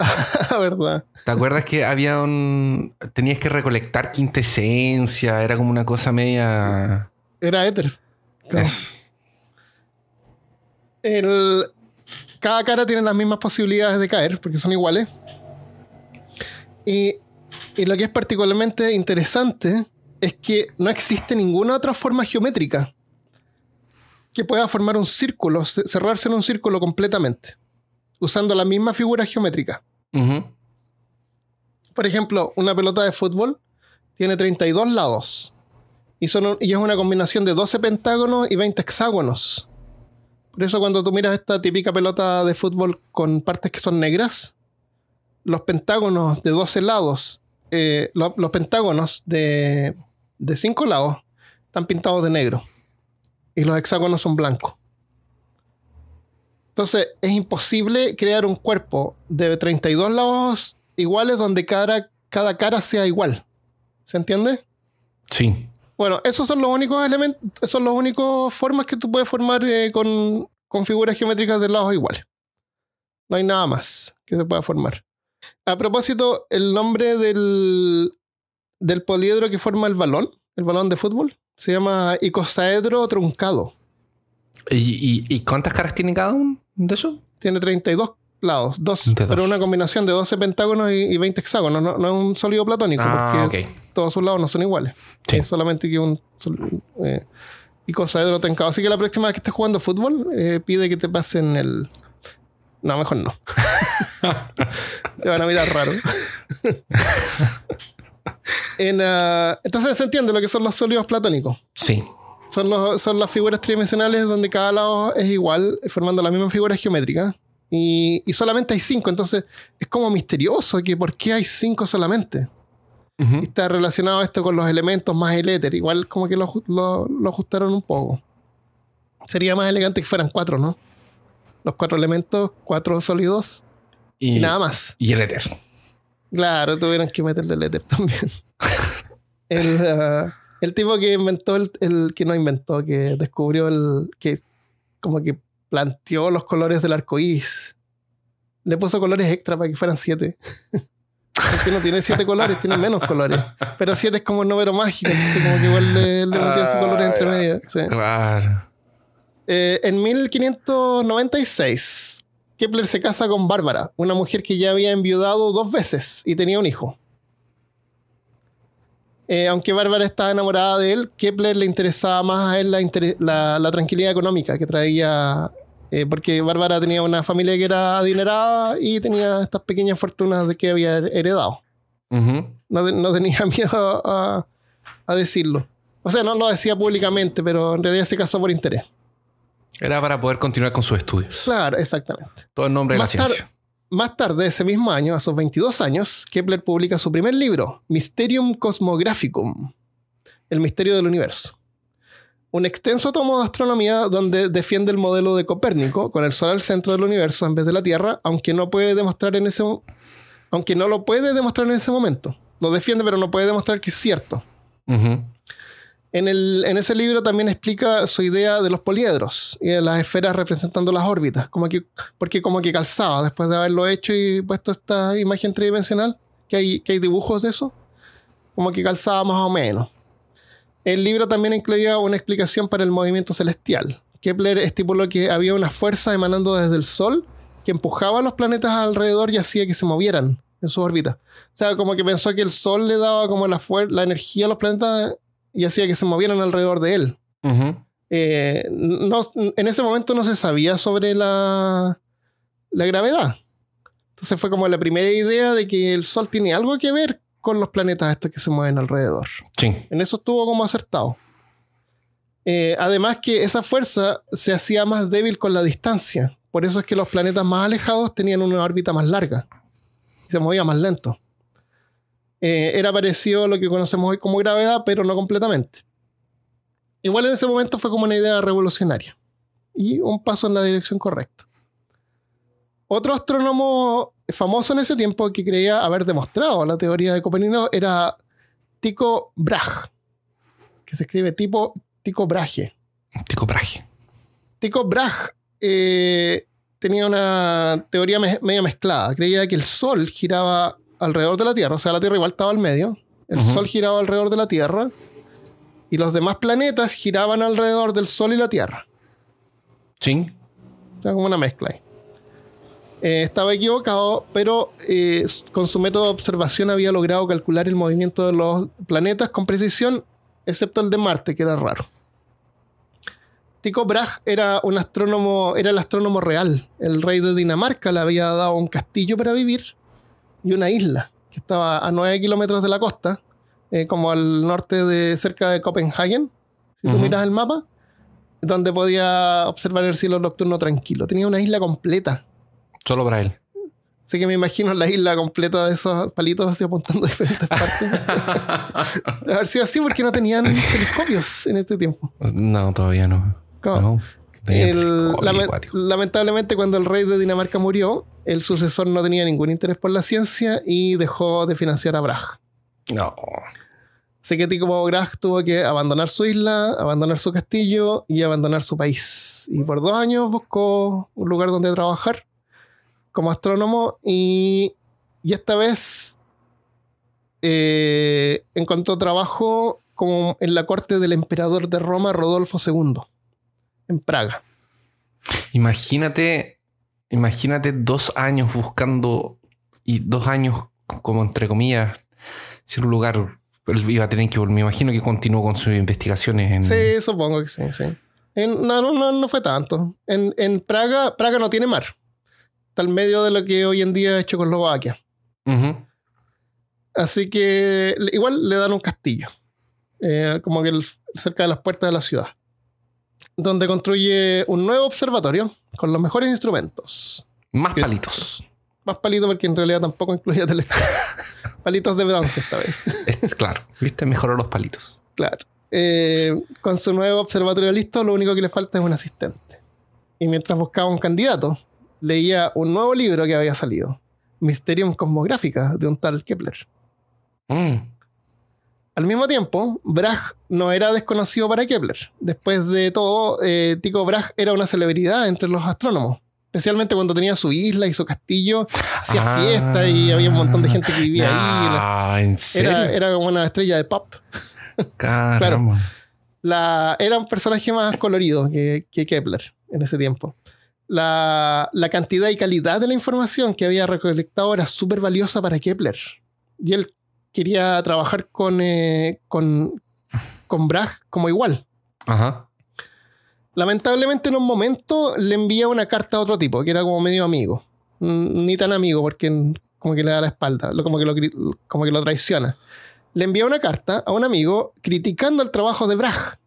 <laughs> ¿Verdad? ¿Te acuerdas que había un... Tenías que recolectar quinta esencia? Era como una cosa media... Era éter. El- cada cara tiene las mismas posibilidades de caer, porque son iguales. Y, y lo que es particularmente interesante es que no existe ninguna otra forma geométrica que pueda formar un círculo, ce- cerrarse en un círculo completamente, usando la misma figura geométrica. Por ejemplo, una pelota de fútbol tiene 32 lados y, son, y es una combinación de 12 pentágonos y 20 hexágonos. Por eso cuando tú miras esta típica pelota de fútbol con partes que son negras, los pentágonos de 12 lados, eh, lo- los pentágonos de, de 5 lados están pintados de negro y los hexágonos son blancos. Entonces es imposible crear un cuerpo de 32 lados iguales donde cada, cada cara sea igual. ¿Se entiende? Sí. Bueno, esos son los únicos elementos, son las únicas formas que tú puedes formar eh, con, con figuras geométricas de lados iguales. No hay nada más que se pueda formar. A propósito, el nombre del, del poliedro que forma el balón, el balón de fútbol, se llama icosaedro truncado. ¿Y, y, y cuántas caras tiene cada uno de eso? Tiene 32 lados, dos, 32. pero una combinación de 12 pentágonos y, y 20 hexágonos. No, no es un sólido platónico, Ah, porque todos sus lados no son iguales. Sí. Es solamente que un eh, icosaedro truncado. Así que la próxima vez que estés jugando fútbol, eh, pide que te pasen el. No, mejor no. <laughs> te van a mirar raro. <laughs> En, ah, entonces se entiende lo que son los sólidos platónicos. Sí. Son, los- son las figuras tridimensionales donde cada lado es igual, formando la misma figura geométrica. Y, y solamente hay cinco, entonces es como misterioso que por qué hay cinco solamente. Y está relacionado esto con los elementos más el éter. Igual como que lo, lo- lo ajustaron un poco. Sería más elegante que fueran cuatro, ¿no? Los cuatro elementos, cuatro sólidos y, Y, nada más. y el éter. Claro, tuvieron que meterle el éter también. <laughs> el, ah, el tipo que inventó, el, el que no inventó, que descubrió el. que como que planteó los colores del arco iris. Le puso colores extra para que fueran siete. Porque no tiene siete colores, tiene menos colores. Pero siete es como el número mágico, entonces como que igual le, le metió sus colores entre Ah, medio. sí. Claro. Eh, en 1596, Kepler se casa con Bárbara, una mujer que ya había enviudado dos veces y tenía un hijo. Eh, aunque Bárbara estaba enamorada de él, Kepler le interesaba más a él la- la tranquilidad económica que traía, eh, porque Bárbara tenía una familia que era adinerada y tenía estas pequeñas fortunas de que había heredado. No, te- no tenía <laughs> miedo a, a decirlo. O sea, no lo decía públicamente, pero en realidad se casó por interés. Era para poder continuar con sus estudios. Claro, exactamente. Todo en nombre de la Más ciencia. Más tarde, ese mismo año, a sus 22 años, Kepler publica su primer libro, Mysterium Cosmographicum, El misterio del universo. Un extenso tomo de astronomía donde defiende el modelo de Copérnico, con el Sol al centro del universo en vez de la Tierra, aunque no puede demostrar en ese aunque no lo puede demostrar en ese momento. Lo defiende, pero no puede demostrar que es cierto. En, el- en ese libro también explica su idea de los poliedros y de las esferas representando las órbitas, como que, porque como que calzaba después de haberlo hecho y puesto esta imagen tridimensional, que hay, que hay dibujos de eso, como que calzaba más o menos. El libro también incluía una explicación para el movimiento celestial. Kepler estipuló que había una fuerza emanando desde el Sol que empujaba a los planetas alrededor y hacía que se movieran en su órbita. O sea, como que pensó que el Sol le daba como la, la energía a los planetas y hacía que se movieran alrededor de él. Eh, no, en ese momento no se sabía sobre la, la gravedad. Entonces fue como la primera idea de que el Sol tiene algo que ver con los planetas estos que se mueven alrededor. Sí. En eso estuvo como acertado. Eh, además que esa fuerza se hacía más débil con la distancia. Por eso es que los planetas más alejados tenían una órbita más larga. Y se movía más lento. Eh, era parecido a lo que conocemos hoy como gravedad, pero no completamente. Igual en ese momento fue como una idea revolucionaria. Y un paso en la dirección correcta. Otro astrónomo famoso en ese tiempo que creía haber demostrado la teoría de Copérnico era Tycho Brahe, que se escribe tipo Tycho Brahe. Tico Brahe. Tycho Brahe eh, tenía una teoría me- medio mezclada. Creía que el Sol giraba alrededor de la Tierra, o sea, la Tierra igual estaba al medio. El. Sol giraba alrededor de la Tierra y los demás planetas giraban alrededor del Sol y la Tierra. Sí. O sea, como una mezcla ahí. Eh, estaba equivocado, pero eh, con su método de observación había logrado calcular el movimiento de los planetas con precisión, excepto el de Marte, que era raro. Tycho Brahe era un astrónomo, era el astrónomo real. El rey de Dinamarca le había dado un castillo para vivir y una isla que estaba a 9 kilómetros de la costa, eh, como al norte de cerca de Copenhagen. Si tú miras el mapa, donde podía observar el cielo nocturno tranquilo. Tenía una isla completa. Solo para él. Así que me imagino la isla completa de esos palitos así apuntando a diferentes partes. De <laughs> haber sido así porque no tenían <laughs> telescopios en este tiempo. no, todavía no. No. El- lame- lamentablemente, cuando el rey de Dinamarca murió, el sucesor no tenía ningún interés por la ciencia y dejó de financiar a Brahe. No. Así que Tycho Brahe tuvo que abandonar su isla, abandonar su castillo y abandonar su país. Y por dos años buscó un lugar donde trabajar como astrónomo y, y esta vez eh, encontró trabajo como en la corte del emperador de Roma, Rodolfo II, en Praga. Imagínate, imagínate dos años buscando y dos años como entre comillas, ser un lugar. Él iba a tener que, me imagino que continuó con sus investigaciones en. Sí, supongo que sí, sí. En- no, no, no, no fue tanto. En, en Praga, Praga no tiene mar. Está al medio de lo que hoy en día es Checoslovaquia. Ujú. Así que igual le dan un castillo, eh, como que el- cerca de las puertas de la ciudad, donde construye un nuevo observatorio con los mejores instrumentos. Más palitos. Más palitos porque en realidad tampoco incluía telescopio. <laughs> palitos de danza esta vez. Es- claro, ¿viste? Mejoró los palitos. Claro. Eh, con su nuevo observatorio listo, lo único que le falta es un asistente. Y mientras buscaba un candidato, leía un nuevo libro que había salido, Mysterium Cosmográfica, de un tal Kepler. Mm. Al mismo tiempo, Bragg no era desconocido para Kepler. Después de todo, eh, Tycho Bragg era una celebridad entre los astrónomos. Especialmente cuando tenía su isla y su castillo, hacía Ah. fiesta y había un montón de gente que vivía ahí. Ah, ¿en serio? Era, era como una estrella de pop. Caramba. La, era un personaje más colorido que, que Kepler en ese tiempo. La, la cantidad y calidad de la información que había recolectado era súper valiosa para Kepler. Y él quería trabajar con, eh, con, con Bragg como igual. Ajá. Lamentablemente en un momento le envía una carta a otro tipo, que era como medio amigo. Mm, Ni tan amigo, porque como que le da la espalda, como que lo, como que lo traiciona. Le envía una carta a un amigo criticando el trabajo de Bragg.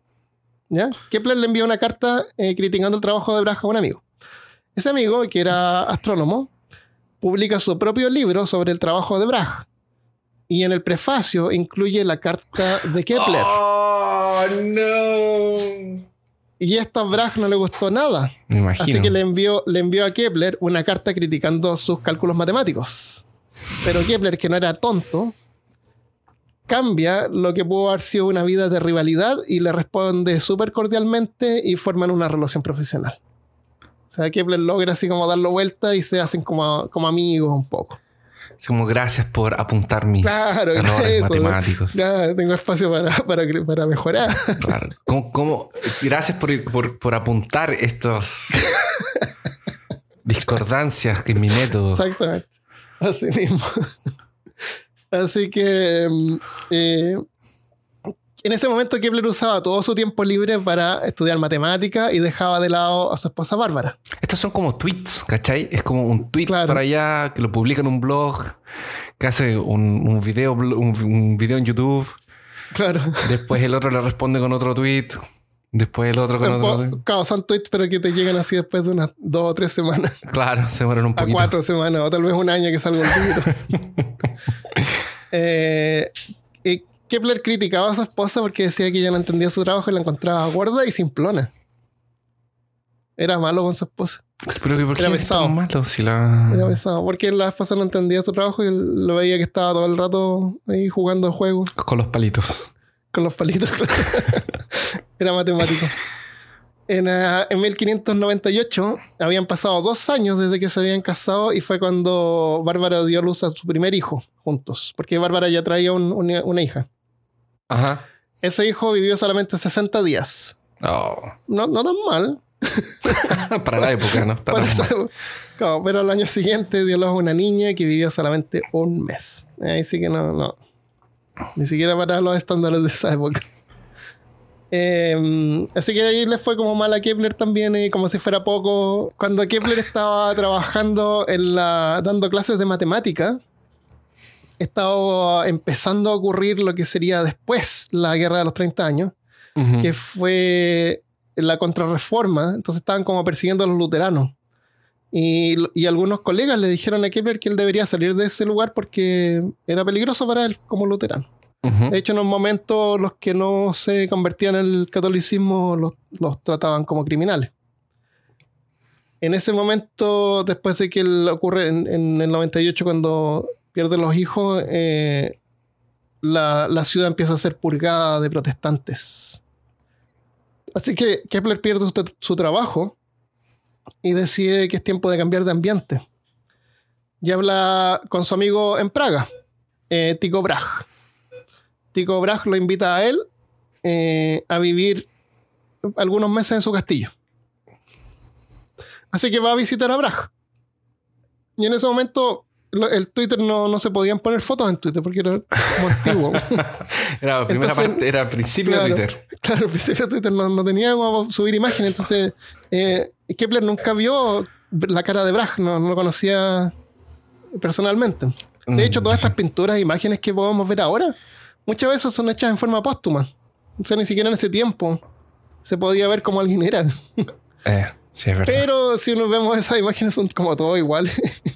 ¿Ya? Kepler le envía una carta eh, criticando el trabajo de Bragg a un amigo. Ese amigo, que era astrónomo, publica su propio libro sobre el trabajo de Bragg. Y en el prefacio incluye la carta de Kepler. ¡Oh, no! Y esto a Bragg no le gustó nada. Me imagino. Así que le envió, le envió a Kepler una carta criticando sus cálculos matemáticos. Pero Kepler, que no era tonto, cambia lo que pudo haber sido una vida de rivalidad y le responde súper cordialmente y forman una relación profesional. O sea, Kepler logra así como darlo vuelta y se hacen como, como amigos un poco. Es como gracias por apuntar mis Claro, errores <laughs> eso. matemáticos. Ya tengo espacio para, para, para mejorar. Claro. ¿Cómo, cómo- Gracias por, por, por apuntar estos discordancias que en mi método. Exactamente. Así mismo. <laughs> Así que mm, eh, en ese momento Kepler usaba todo su tiempo libre para estudiar matemática y dejaba de lado a su esposa Bárbara. Estos son como tweets, ¿cachai? Es como un tweet Claro. para allá que lo publica en un blog, que hace un, un video, un, un video en YouTube. Claro. Después el otro le responde con otro tweet. Después el otro con otro. Claro, son tweets, pero que te llegan así después de unas dos o tres semanas, Claro, se mueren un a poquito. cuatro semanas, o tal vez un año que salga el libro. <laughs> Eh, Kepler criticaba a su esposa porque decía que ella no entendía su trabajo y la encontraba gorda y simplona. Era malo con su esposa. Pero que por qué Era es pesado. malo si la. Era pesado, porque la esposa no entendía su trabajo y lo veía que estaba todo el rato ahí jugando juegos Con los palitos. con los palitos. <laughs> Era matemático. En, ah, en 1598 habían pasado dos años desde que se habían casado y fue cuando Bárbara dio luz a su primer hijo juntos, porque Bárbara ya traía un- una, una hija. Ajá. Ese hijo vivió solamente 60 días. Oh. No, no tan mal, <laughs> Para la época, ¿no? Para esa- pero al año siguiente dio a luz a una niña que vivió solamente un mes. Ahí sí que no, no. Ni siquiera para los estándares de esa época. Eh, así que ahí le fue como mal a Kepler también, y como si fuera poco. Cuando Kepler estaba trabajando en la. dando clases de matemática, estaba empezando a ocurrir lo que sería después la guerra de los 30 años que fue la contrarreforma, entonces estaban como persiguiendo a los luteranos. Y, y algunos colegas le dijeron a Kepler que él debería salir de ese lugar porque era peligroso para él como luterano. De hecho, en un momento los que no se convertían al catolicismo los, los trataban como criminales. En ese momento, después de que él ocurre en, en el 98, cuando pierde los hijos, eh, la, la ciudad empieza a ser purgada de protestantes. Así que Kepler pierde su, trabajo y decide que es tiempo de cambiar de ambiente. Y habla con su amigo en Praga, eh, Tycho Brahe. Tycho Brahe lo invita a él eh, a vivir algunos meses en su castillo. Así que va a visitar a Brahe. Y en ese momento el Twitter no, no se podían poner fotos en Twitter porque era como antiguo. <laughs> Era la primera Entonces, parte, era principio claro. de Twitter. Claro, al principio Twitter no, no tenía cómo subir imágenes, entonces eh, Kepler nunca vio la cara de Bragg, no, no lo conocía personalmente. De hecho, Mm, todas estas <laughs> pinturas e imágenes que podemos ver ahora, muchas veces son hechas en forma póstuma. O sea, ni siquiera en ese tiempo se podía ver como alguien era. Eh, sí, es verdad. Pero si nos vemos esas imágenes son como todos iguales.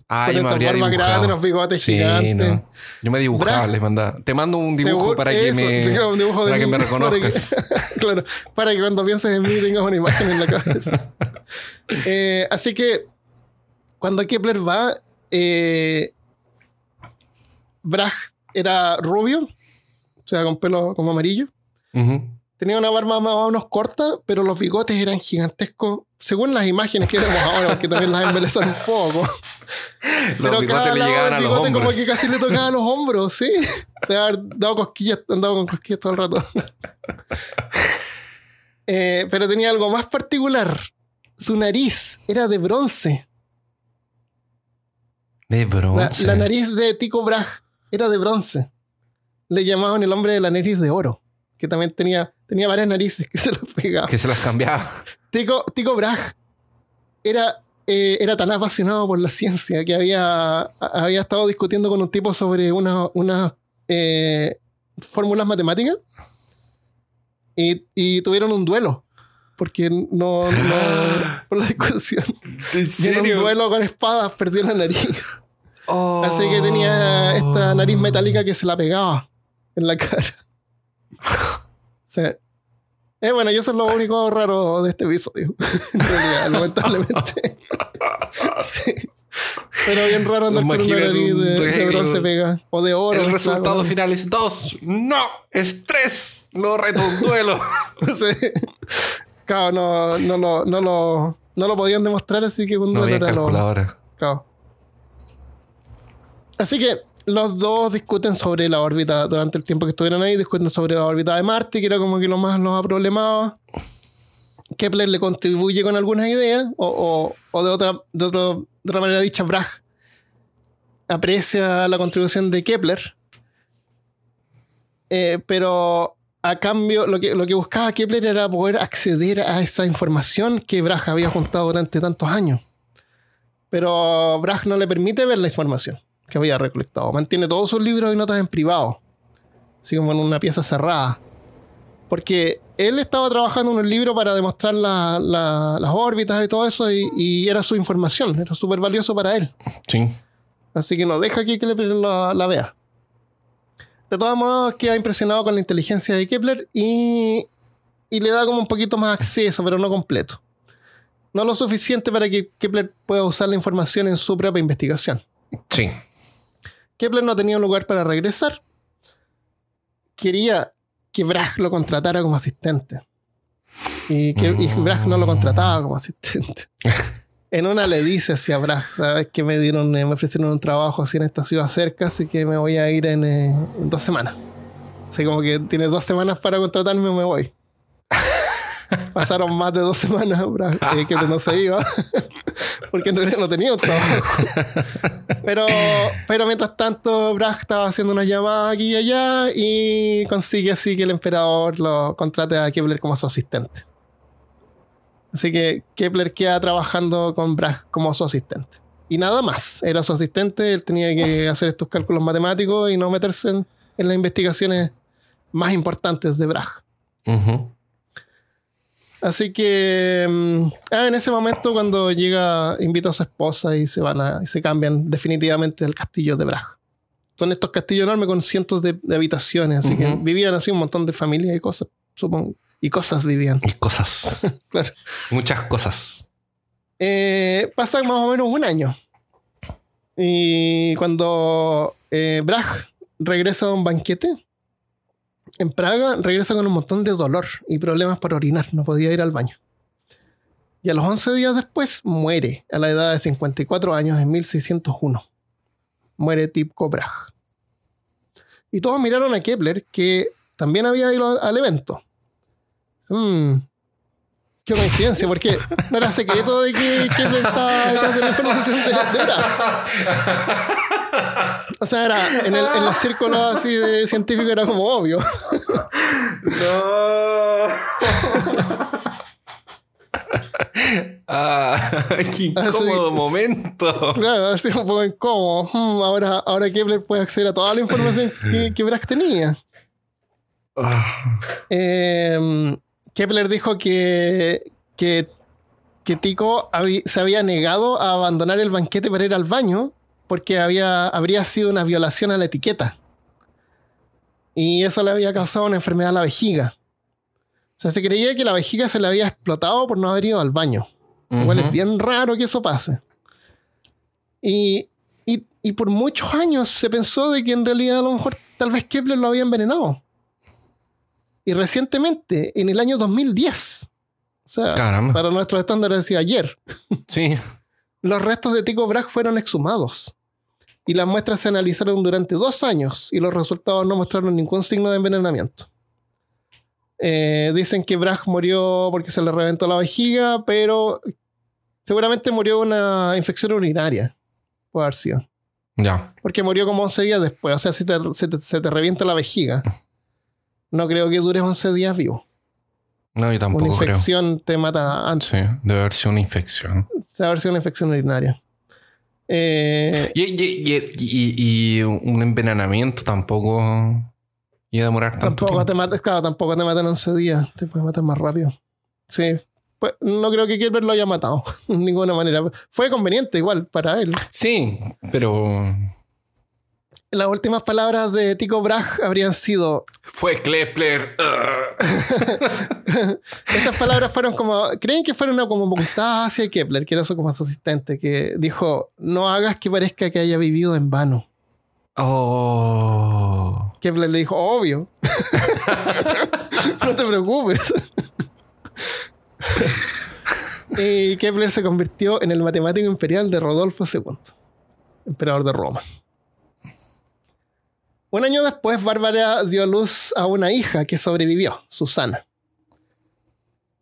ah, <laughs> con yo me habría dibujado. grandes, los bigotes Sí, gigantes. no. Yo me dibujaba, les mandaba. Te mando un dibujo para que me, sí, claro, un dibujo de para que mí, me <laughs> para que- reconozcas. <laughs> claro, para que cuando pienses en mí tengas una imagen en la cabeza. Eh, así que cuando Kepler va, eh, era rubio, o sea, con pelo como amarillo. Tenía una barba más o menos corta, pero los bigotes eran gigantescos, según las imágenes que vemos ahora, porque también las embelezan un poco. Los Pero bigotes le llegaban a los hombros. como que casi le tocaba a los hombros, sí. De haber dado cosquillas, andado con cosquillas todo el rato. <laughs> Eh, pero tenía algo más particular. Su nariz era de bronce. De bronce. la nariz de Tico Bragg era de bronce. Le llamaban el hombre de la nariz de oro, que también tenía, tenía varias narices que se las pegaba. Que se las cambiaba. Tico, Tico Bragg era, eh, era tan apasionado por la ciencia que había, había estado discutiendo con un tipo sobre una- unas eh, fórmulas matemáticas y, y tuvieron un duelo. Porque no, no <gasps> por la discusión. ¿En Y en un duelo con espadas perdió la nariz. Oh. Así que tenía esta nariz metálica que se la pegaba en la cara. <gasps> O sea, eh, bueno, y eso es lo único raro de este episodio. <laughs> Realidad, <laughs> lamentablemente. <laughs> Sí. Pero bien raro andar con una de, de bronce pega. O de oro. El resultado claro. final es 2. No, es 3. No reto un duelo. Sí. Claro, no, no, lo, no, lo, no lo podían demostrar, así que un No duelo había era lo. Claro. Así que los dos discuten sobre la órbita durante el tiempo que estuvieron ahí, discuten sobre la órbita de Marte, que era como que lo más los problemaba. Kepler le contribuye con algunas ideas, o de, otra, de, otro- de otra manera dicha, Bragg aprecia la contribución de Kepler, Eh, pero a cambio lo que, lo que buscaba Kepler era poder acceder a esa información que Bragg había juntado durante tantos años. Pero Bragg no le permite ver la información que había recolectado. Mantiene todos sus libros y notas en privado. Así como en una pieza cerrada. Porque él estaba trabajando en un libro para demostrar la- la- las órbitas y todo eso y, y era su información. Era súper valioso para él. Sí. Así que no deja que Kepler la, la vea. De todos modos, queda impresionado con la inteligencia de Kepler y, y le da como un poquito más acceso, pero no completo. No lo suficiente para que Kepler pueda usar la información en su propia investigación. Sí. Kepler no tenía un lugar para regresar. Quería que Bragg lo contratara como asistente. Y que y Bragg no lo contrataba como asistente. <laughs> En una le dice hacia Bragg, sabes que me dieron, me ofrecieron un trabajo así en esta ciudad cerca, así que me voy a ir en, eh, en dos semanas. Así como que tienes dos semanas para contratarme o me voy. <laughs> Pasaron más de dos semanas, eh, que no se iba, <laughs> porque en realidad no tenía un trabajo. <laughs> Pero, pero mientras tanto, Bragg estaba haciendo una llamada aquí y allá y consigue así que el emperador lo contrate a Kepler como su asistente. Así que Kepler queda trabajando con Bragg como su asistente. Y nada más. Era su asistente, él tenía que hacer estos cálculos matemáticos y no meterse en, en las investigaciones más importantes de Bragg. Ujú. Así que mm, ah, en ese momento cuando llega, invita a su esposa y se van a, y se cambian definitivamente del castillo de Bragg. Son estos castillos enormes con cientos de, de habitaciones, así que vivían así un montón de familias y cosas, supongo. Y cosas vivían. Y cosas. <laughs> Claro. Muchas cosas. Eh, pasa más o menos un año. Y cuando eh, Bragg regresa a un banquete en Praga, regresa con un montón de dolor y problemas para orinar. No podía ir al baño. Y a los 11 días después muere a la edad de 54 años en 1601. Muere Tycho Bragg. Y todos miraron a Kepler, que también había ido al evento. Mm, Qué coincidencia, porque no era secreto de que Kepler estaba de la información de, de Bragg. <laughs> O sea, era en, el, en los círculos así de científicos era como obvio. No. Ah, qué Así- incómodo momento. Claro, así un poco incómodo. Hmm, ahora, ahora Kepler puede acceder a toda la información que, que Bragg tenía. Ah, Eh, Kepler dijo que, que, que Tico se había negado a abandonar el banquete para ir al baño porque había, habría sido una violación a la etiqueta. Y eso le había causado una enfermedad a la vejiga. O sea, se creía que la vejiga se le había explotado por no haber ido al baño. Igual es bien raro que eso pase. Y, y, y por muchos años se pensó de que en realidad a lo mejor tal vez Kepler lo había envenenado. Y recientemente, en el año 2010, o sea, Caramba. para nuestros estándares decía ayer, Sí. <laughs> los restos de Tycho Brahe fueron exhumados. Y las muestras se analizaron durante dos años y los resultados no mostraron ningún signo de envenenamiento. Eh, dicen que Bragg murió porque se le reventó la vejiga, pero seguramente murió de una infección urinaria. Puede haber sido. Ya. Porque murió como 11 días después. O sea, si te- se, te, se te revienta la vejiga, no creo que dures 11 días vivo. No, yo Una tampoco creo. infección te mata antes. Sí, debe haber sido una infección. Se haber sido una infección urinaria. Eh, Y, y- y- y- un envenenamiento tampoco iba a demorar tanto Tampoco tiempo. te matan, claro, tampoco te matan en 11 días. Te puedes matar más rápido. Sí. Pues, no creo que Kepler lo haya matado. <laughs> De ninguna manera. Fue conveniente igual para él. Sí, pero Las últimas palabras de Tycho Brahe habrían sido... fue Kepler. <laughs> Estas palabras fueron como... ¿Creen que fueron una como puntada hacia Kepler? Que era eso como su asistente. Que dijo, no hagas que parezca que haya vivido en vano. Oh. Kepler le dijo, obvio. <laughs> no te preocupes. y Kepler se convirtió en el matemático imperial de Rodolfo II, emperador de Roma. Un año después, Bárbara dio a luz a una hija que sobrevivió, Susana.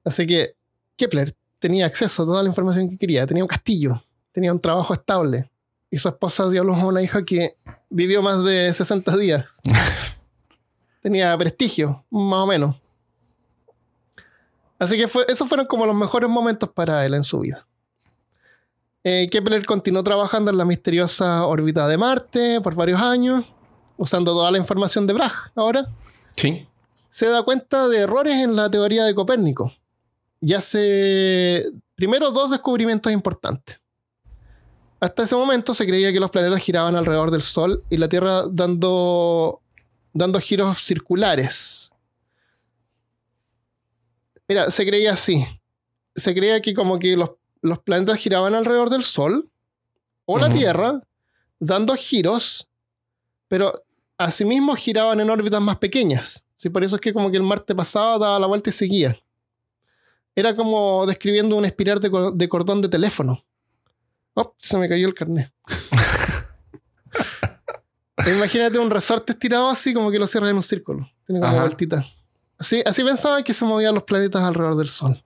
Así que Kepler tenía acceso a toda la información que quería, tenía un castillo, tenía un trabajo estable. Y su esposa dio a luz a una hija que vivió más de 60 días. <laughs> tenía prestigio, más o menos. Así que fue, esos fueron como los mejores momentos para él en su vida. Eh, Kepler continuó trabajando en la misteriosa órbita de Marte por varios años, usando toda la información de Bragg. Ahora Sí. se da cuenta de errores en la teoría de Copérnico y hace primero dos descubrimientos importantes. Hasta ese momento se creía que los planetas giraban alrededor del Sol y la Tierra dando, dando giros circulares. Mira, se creía así. Se creía que como que los, los planetas giraban alrededor del Sol o la. Tierra dando giros, pero asimismo giraban en órbitas más pequeñas. Sí, por eso es que como que el Marte pasaba, daba la vuelta y seguía. Era como describiendo una espiral de, co- de cordón de teléfono. Oh, se me cayó el carnet. <laughs> Imagínate un resorte estirado así como que lo cierras en un círculo. Tiene como Ajá. vueltita. Así, así pensaban que se movían los planetas alrededor del Sol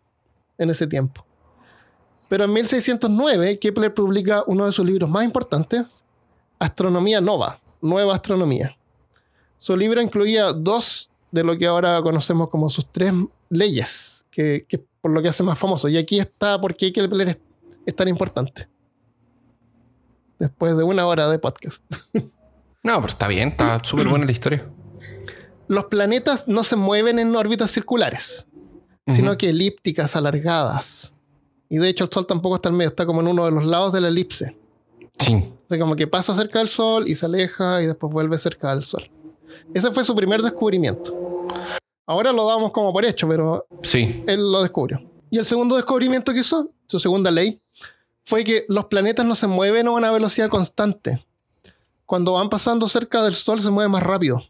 en ese tiempo. Pero en 1609 Kepler publica uno de sus libros más importantes, Astronomía Nova, Nueva Astronomía. Su libro incluía dos de lo que ahora conocemos como sus tres leyes, que, que por lo que hace más famoso. Y aquí está por qué Kepler es, es tan importante. Después de una hora de podcast. <laughs> No, pero está bien, está súper buena la historia. Los planetas no se mueven en órbitas circulares, sino que elípticas, alargadas. Y de hecho el Sol tampoco está en medio, está como en uno de los lados de la elipse. Sí. O sea, como que pasa cerca del Sol y se aleja y después vuelve cerca del Sol. Ese fue su primer descubrimiento. Ahora lo damos como por hecho, pero Sí. él lo descubrió. Y el segundo descubrimiento que hizo, su segunda ley, fue que los planetas no se mueven a una velocidad constante. Cuando van pasando cerca del Sol se mueve más rápido.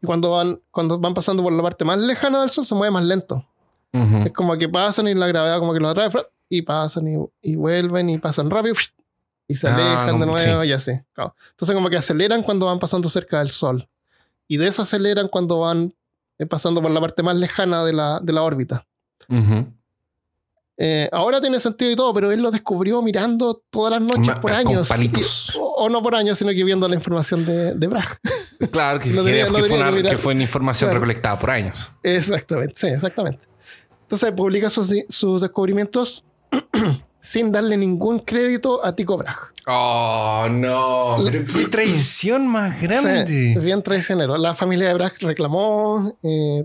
Y cuando van, cuando van pasando por la parte más lejana del Sol se mueve más lento. Es como que pasan y la gravedad como que los atrae, y pasan y, y vuelven y pasan rápido y se Ah, alejan de nuevo sí. y así. Entonces como que aceleran cuando van pasando cerca del Sol y desaceleran cuando van eh, pasando por la parte más lejana de la, de la órbita. Eh, ahora tiene sentido y todo, pero él lo descubrió mirando todas las noches Ma- por años. Y- o, o no por años, sino que viendo la información de, de Bragg. <laughs> Claro, que, No que- tenía- que no fue una, que mirar. que fue una información Claro. recolectada por años. Exactamente, sí, exactamente. Entonces publica sus, sus descubrimientos <clears throat> sin darle ningún crédito a Tico Braj. Oh, no. Pero qué traición más grande. Sí, bien traicionero. La familia de Braj reclamó, eh,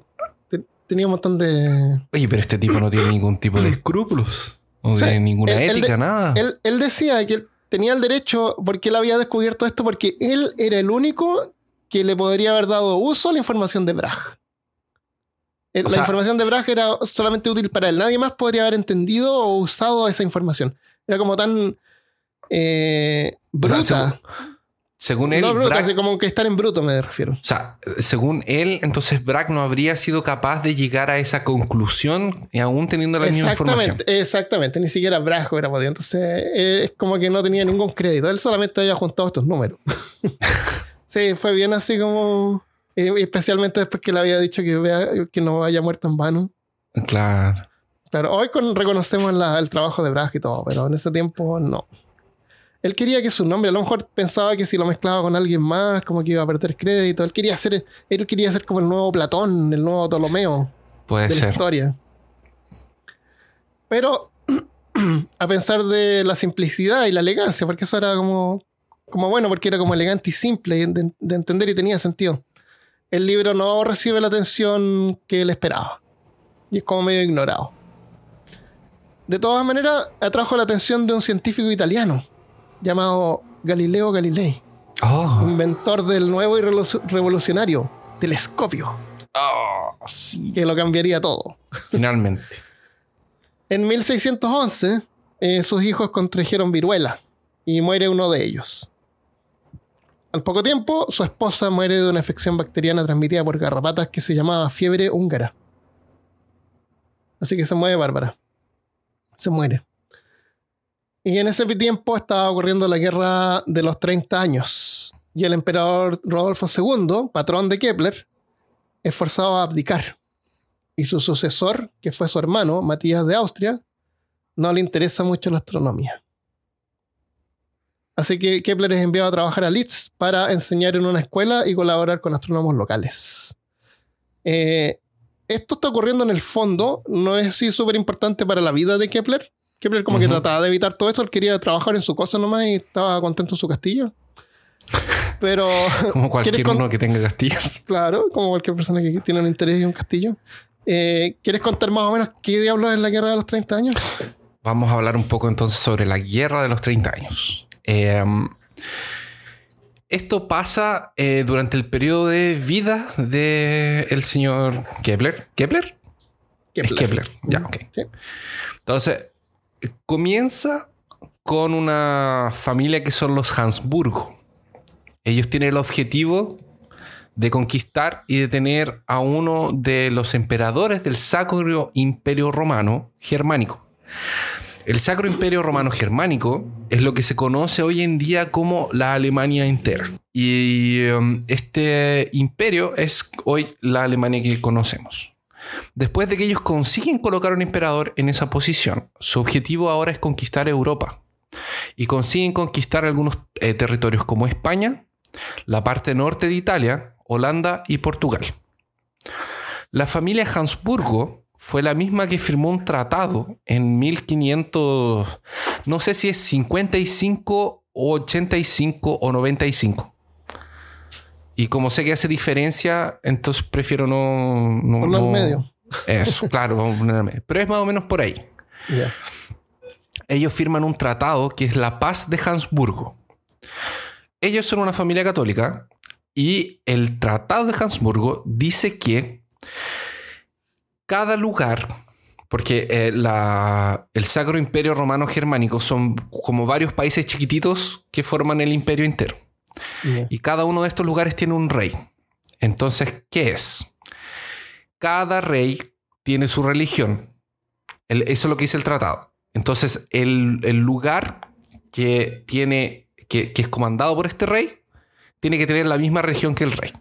te- tenía un montón de... Oye, pero este tipo no tiene ningún tipo de escrúpulos. No Sí, tiene ninguna él- él ética, de- nada. Él, él decía que tenía el derecho, porque él había descubierto esto, porque él era el único que le podría haber dado uso a la información de Braj. Eh, la sea, información de Braj era solamente útil para él. Nadie más podría haber entendido o usado esa información. Era como tan eh, O sea, bruta. según, según él, no bruta, así como que estar en bruto me refiero. o sea, según él, entonces Brack no habría sido capaz de llegar a esa conclusión y aún teniendo la misma información. Exactamente. Ni siquiera Braj hubiera podido. Entonces, eh, es como que no tenía ningún crédito. Él solamente había juntado estos números. <laughs> sí, fue bien así como. Eh, especialmente después que le había dicho que, vea, que no haya muerto en vano. Claro. Claro, hoy con- reconocemos la- el trabajo de Braj y todo, pero en ese tiempo no. Él quería que su nombre, a lo mejor pensaba que si lo mezclaba con alguien más, como que iba a perder crédito. Él quería ser, él quería ser como el nuevo Platón, el nuevo Ptolomeo Puede de la ser. historia. Pero <clears throat> a pensar de la simplicidad y la elegancia, porque eso era como, como bueno, porque era como elegante y simple de, de entender y tenía sentido. El libro no recibe la atención que él esperaba. Y es como medio ignorado. De todas maneras, atrajo la atención de un científico italiano llamado Galileo Galilei, Oh. inventor del nuevo y revolu- revolucionario telescopio, Oh, sí. que lo cambiaría todo. Finalmente. En 1611, eh, sus hijos contrajeron viruela y muere uno de ellos. Al poco tiempo, su esposa muere de una infección bacteriana transmitida por garrapatas que se llamaba fiebre húngara. Así que se muere Bárbara. Se muere. Y en ese tiempo estaba ocurriendo la guerra de los 30 años. Y el emperador Rodolfo II, patrón de Kepler, es forzado a abdicar y su sucesor, que fue su hermano, Matías de Austria, no le interesa mucho la astronomía. Así que Kepler es enviado a trabajar a Leeds para enseñar en una escuela y colaborar con astrónomos locales. Eh, esto está ocurriendo en el fondo, no es así súper importante para la vida de Kepler. Kepler como que trataba de evitar todo eso, él quería trabajar en su cosa nomás y estaba contento en su castillo. Pero <laughs> Como cualquier ¿Quieres con- uno que tenga castillos. Claro, como cualquier persona que tiene un interés en un castillo. Eh, ¿Quieres contar más o menos qué diablos es la guerra de los 30 años? Vamos a hablar un poco entonces sobre la guerra de los 30 años. Eh, esto pasa eh, durante el periodo de vida del señor Kepler. ¿Kepler? Es Kepler, ya, ok. Sí. Entonces, comienza con una familia que son los Habsburgo. Ellos tienen el objetivo de conquistar y de tener a uno de los emperadores del Sacro Imperio Romano Germánico. El Sacro Imperio Romano Germánico es lo que se conoce hoy en día como la Alemania entera. Y um, este imperio es hoy la Alemania que conocemos. Después de que ellos consiguen colocar un emperador en esa posición, su objetivo ahora es conquistar Europa. Y consiguen conquistar algunos eh, territorios como España, la parte norte de Italia, Holanda y Portugal. La familia Habsburgo fue la misma que firmó un tratado en 1500, no sé si es 55 o 85 o 95. Y como sé que hace diferencia, entonces prefiero no... no Ponlo en no- medio. Eso, claro, vamos a poner medio. Pero es más o menos por ahí. Ya. Ellos firman un tratado que es la paz de Habsburgo. Ellos son una familia católica y el tratado de Habsburgo dice que cada lugar, porque eh, la- el Sacro Imperio Romano Germánico son como varios países chiquititos que forman el imperio entero. Y cada uno de estos lugares tiene un rey. Entonces, ¿qué es? Cada rey tiene su religión. El- eso es lo que dice el tratado. Entonces, el, el lugar que tiene, que, que es comandado por este rey, tiene que tener la misma religión que el rey.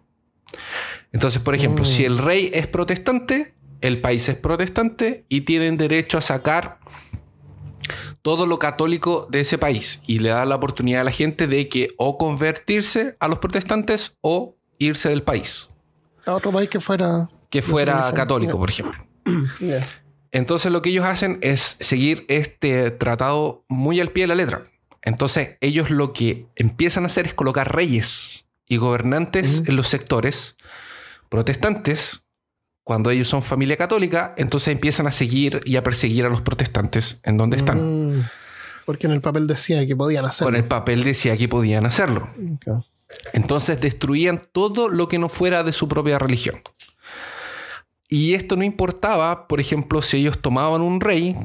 Entonces, por ejemplo, Mm. si el rey es protestante, el país es protestante y tienen derecho a sacar todo lo católico de ese país y le da la oportunidad a la gente de que o convertirse a los protestantes o irse del país, A otro país que fuera. que fuera católico, por ejemplo. <clears throat> Entonces lo que ellos hacen es seguir este tratado muy al pie de la letra. Entonces ellos lo que empiezan a hacer es colocar reyes y gobernantes en los sectores protestantes. Cuando ellos son familia católica, entonces empiezan a seguir y a perseguir a los protestantes en donde están. Mm, porque en el papel decía que podían hacerlo. Con el papel decía que podían hacerlo. Entonces destruían todo lo que no fuera de su propia religión. Y esto no importaba, por ejemplo, si ellos tomaban un rey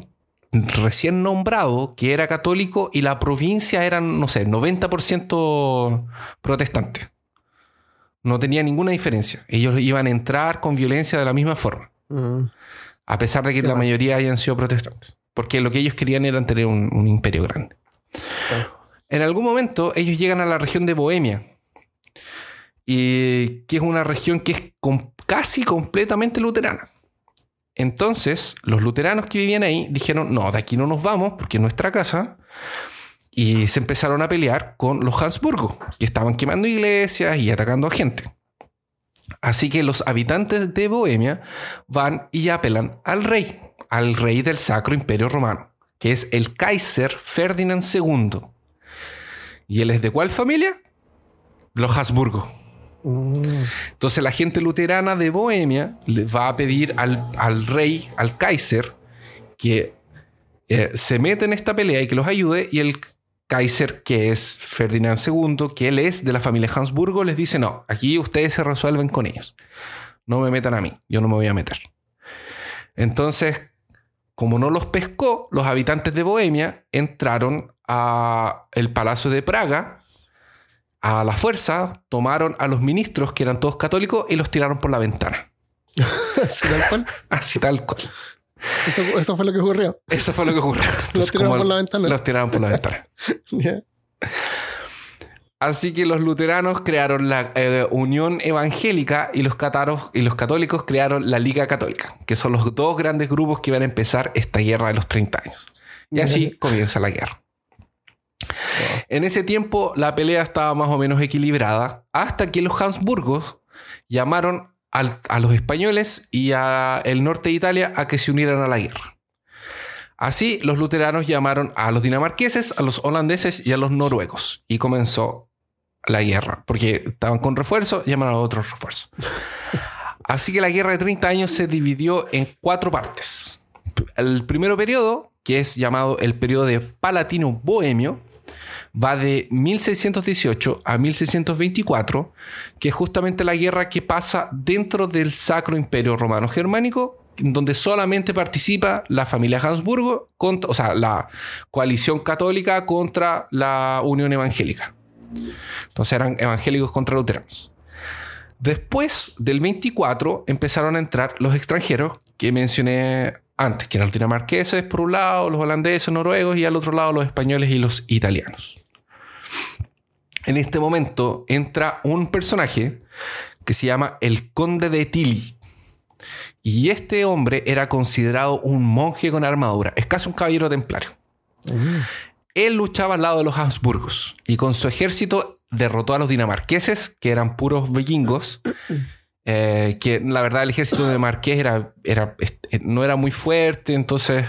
recién nombrado que era católico y la provincia eran, no sé, 90% protestante. No tenía ninguna diferencia. Ellos iban a entrar con violencia de la misma forma, a pesar de que la mayoría hayan sido protestantes. Porque lo que ellos querían era tener un, un imperio grande. En algún momento ellos llegan a la región de Bohemia, y que es una región que es com- casi completamente luterana. Entonces, los luteranos que vivían ahí dijeron, no, de aquí no nos vamos porque es nuestra casa. Y se empezaron a pelear con los Habsburgo, que estaban quemando iglesias y atacando a gente. Así que los habitantes de Bohemia van y apelan al rey, al rey del Sacro Imperio Romano, que es el Kaiser Ferdinand II. ¿Y él es de cuál familia? Los Habsburgo. Entonces la gente luterana de Bohemia le va a pedir al, al rey, al Kaiser, que eh, se meta en esta pelea y que los ayude. Y el Kaiser, que es Ferdinand II, que él es de la familia Habsburgo, les dice, no, aquí ustedes se resuelven con ellos. No me metan a mí, yo no me voy a meter. Entonces, como no los pescó, los habitantes de Bohemia entraron a el Palacio de Praga a la fuerza, tomaron a los ministros, que eran todos católicos, y los tiraron por la ventana. <laughs> Así tal cual. <laughs> Así tal cual. Eso, eso fue lo que ocurrió. Eso fue lo que ocurrió. <laughs> Entonces, tiraron por la ventana. Los tiraron por la ventana. <laughs> Así que los luteranos crearon la eh, Unión Evangélica y los, cataros, y los católicos crearon la Liga Católica, que son los dos grandes grupos que van a empezar esta guerra de los 30 años. Y así comienza la guerra. En ese tiempo la pelea estaba más o menos equilibrada hasta que los Habsburgos llamaron al- a los españoles y al norte de Italia a que se unieran a la guerra. Así los luteranos llamaron a los dinamarqueses, a los holandeses y a los noruegos y comenzó la guerra porque estaban con refuerzo, llamaron a otros refuerzos. <laughs> Así que la guerra de 30 años se dividió en cuatro partes. El primero periodo, que es llamado el periodo de Palatino Bohemio, va de 1618 a 1624, que es justamente la guerra que pasa dentro del Sacro Imperio Romano Germánico, donde solamente participa la familia Habsburgo, contra, o sea, la coalición católica contra la Unión Evangélica. Entonces eran evangélicos contra luteranos. Después del 24 empezaron a entrar los extranjeros que mencioné antes, que eran los dinamarqueses por un lado, los holandeses, noruegos y al otro lado los españoles y los italianos. En este momento entra un personaje que se llama el Conde de Tilly. Y este hombre era considerado un monje con armadura, es casi un caballero templario. Él luchaba al lado de los Habsburgos y con su ejército derrotó a los dinamarqueses, que eran puros vikingos. <coughs> eh, que la verdad el ejército de Marqués era, era, est- no era muy fuerte, entonces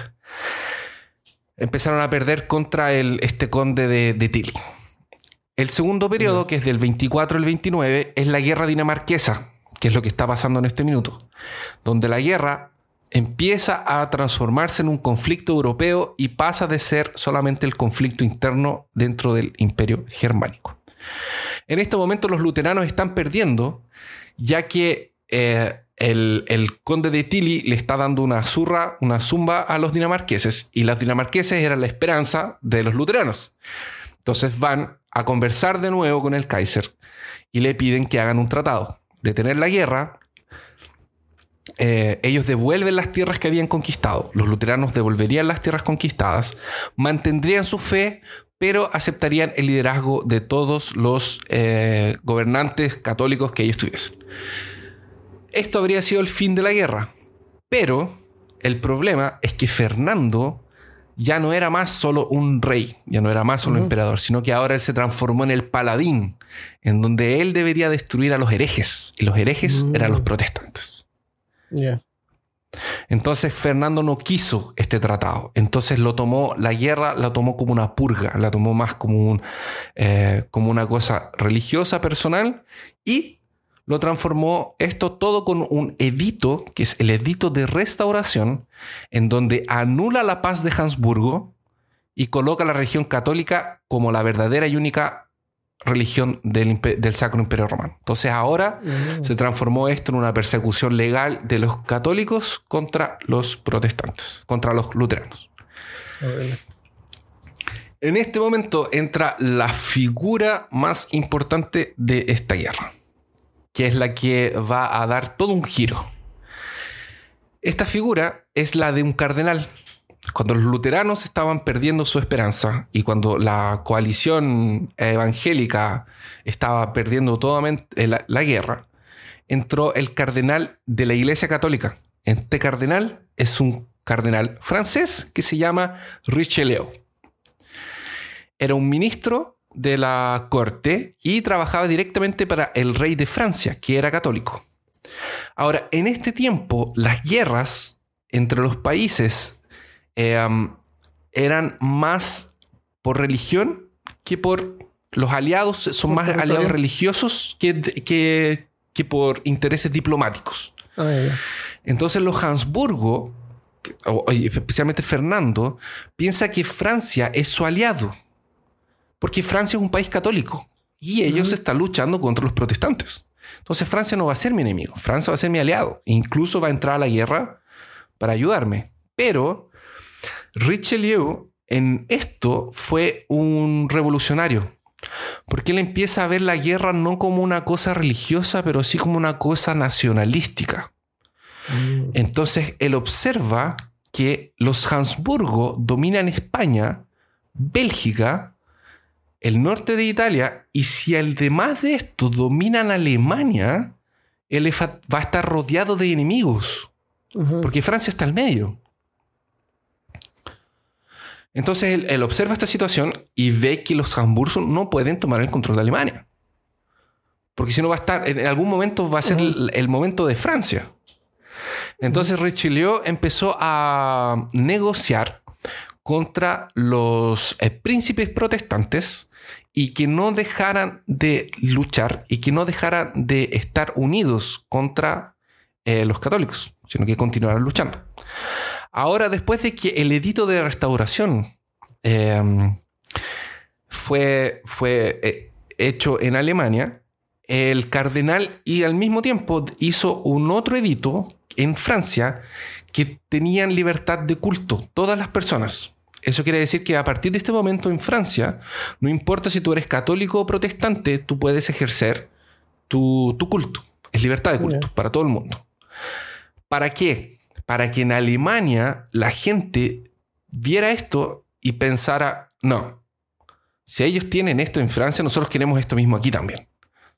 empezaron a perder contra el, este conde de, de Tilly. El segundo periodo, que es del 24 al 29, es la guerra dinamarquesa, que es lo que está pasando en este minuto, donde la guerra empieza a transformarse en un conflicto europeo y pasa de ser solamente el conflicto interno dentro del imperio germánico. En este momento los luteranos están perdiendo, ya que eh, el, el conde de Tilly le está dando una zurra, una zumba a los dinamarqueses, y las dinamarqueses eran la esperanza de los luteranos. Entonces van a conversar de nuevo con el Kaiser y le piden que hagan un tratado, detener la guerra. Eh, ellos devuelven las tierras que habían conquistado, los luteranos devolverían las tierras conquistadas, mantendrían su fe, pero aceptarían el liderazgo de todos los eh, gobernantes católicos que ellos tuviesen. Esto habría sido el fin de la guerra, pero el problema es que Fernando ya no era más solo un rey, ya no era más solo Ujú. emperador, sino que ahora él se transformó en el paladín, en donde él debería destruir a los herejes, y los herejes Mm. eran los protestantes. Entonces Fernando no quiso este tratado. Entonces lo tomó, la guerra la tomó como una purga, la tomó más como, un, eh, como una cosa religiosa, personal, y lo transformó esto todo con un edito, que es el edito de restauración, en donde anula la paz de Habsburgo y coloca a la religión católica como la verdadera y única religión del, Sacro Imperio Romano. Entonces ahora mm. se transformó esto en una persecución legal de los católicos contra los protestantes, contra los luteranos. En este momento entra la figura más importante de esta guerra, que es la que va a dar todo un giro. Esta figura es la de un cardenal cuando los luteranos estaban perdiendo su esperanza y cuando la coalición evangélica estaba perdiendo toda la, la guerra, entró el cardenal de la Iglesia Católica. Este cardenal es un cardenal francés que se llama Richelieu. Era un ministro de la corte y trabajaba directamente para el rey de Francia, que era católico. Ahora, en este tiempo, las guerras entre los países Em, eran más por religión que por los aliados, son más aliados religiosos que, que, por intereses diplomáticos. Ah, Entonces los Habsburgo, especialmente Fernando, piensa que Francia es su aliado, porque Francia es un país católico y ellos están luchando contra los protestantes. Entonces Francia no va a ser mi enemigo, Francia va a ser mi aliado, incluso va a entrar a la guerra para ayudarme. Pero Richelieu en esto fue un revolucionario, porque él empieza a ver la guerra no como una cosa religiosa, pero sí como una cosa nacionalística. Mm. Entonces él observa que los Habsburgo dominan España, Bélgica, el norte de Italia, y si además de esto dominan Alemania, él va a estar rodeado de enemigos, porque Francia está al medio. Entonces él, observa esta situación y ve que los Hamburgos no pueden tomar el control de Alemania. Porque si no va a estar, en algún momento va a ser el, momento de Francia. Entonces Richelieu empezó a negociar contra los eh, príncipes protestantes y que no dejaran de luchar y que no dejaran de estar unidos contra eh, los católicos, sino que continuaran luchando. Ahora, después de que el edito de restauración em, fue, fue eh, hecho en Alemania, el cardenal y al mismo tiempo hizo un otro edito en Francia que tenían libertad de culto, todas las personas. Eso quiere decir que a partir de este momento en Francia, no importa si tú eres católico o protestante, tú puedes ejercer tu, tu culto. Es libertad de culto para todo el mundo. ¿Para qué? para que en Alemania la gente viera esto y pensara, no, si ellos tienen esto en Francia, nosotros queremos esto mismo aquí también.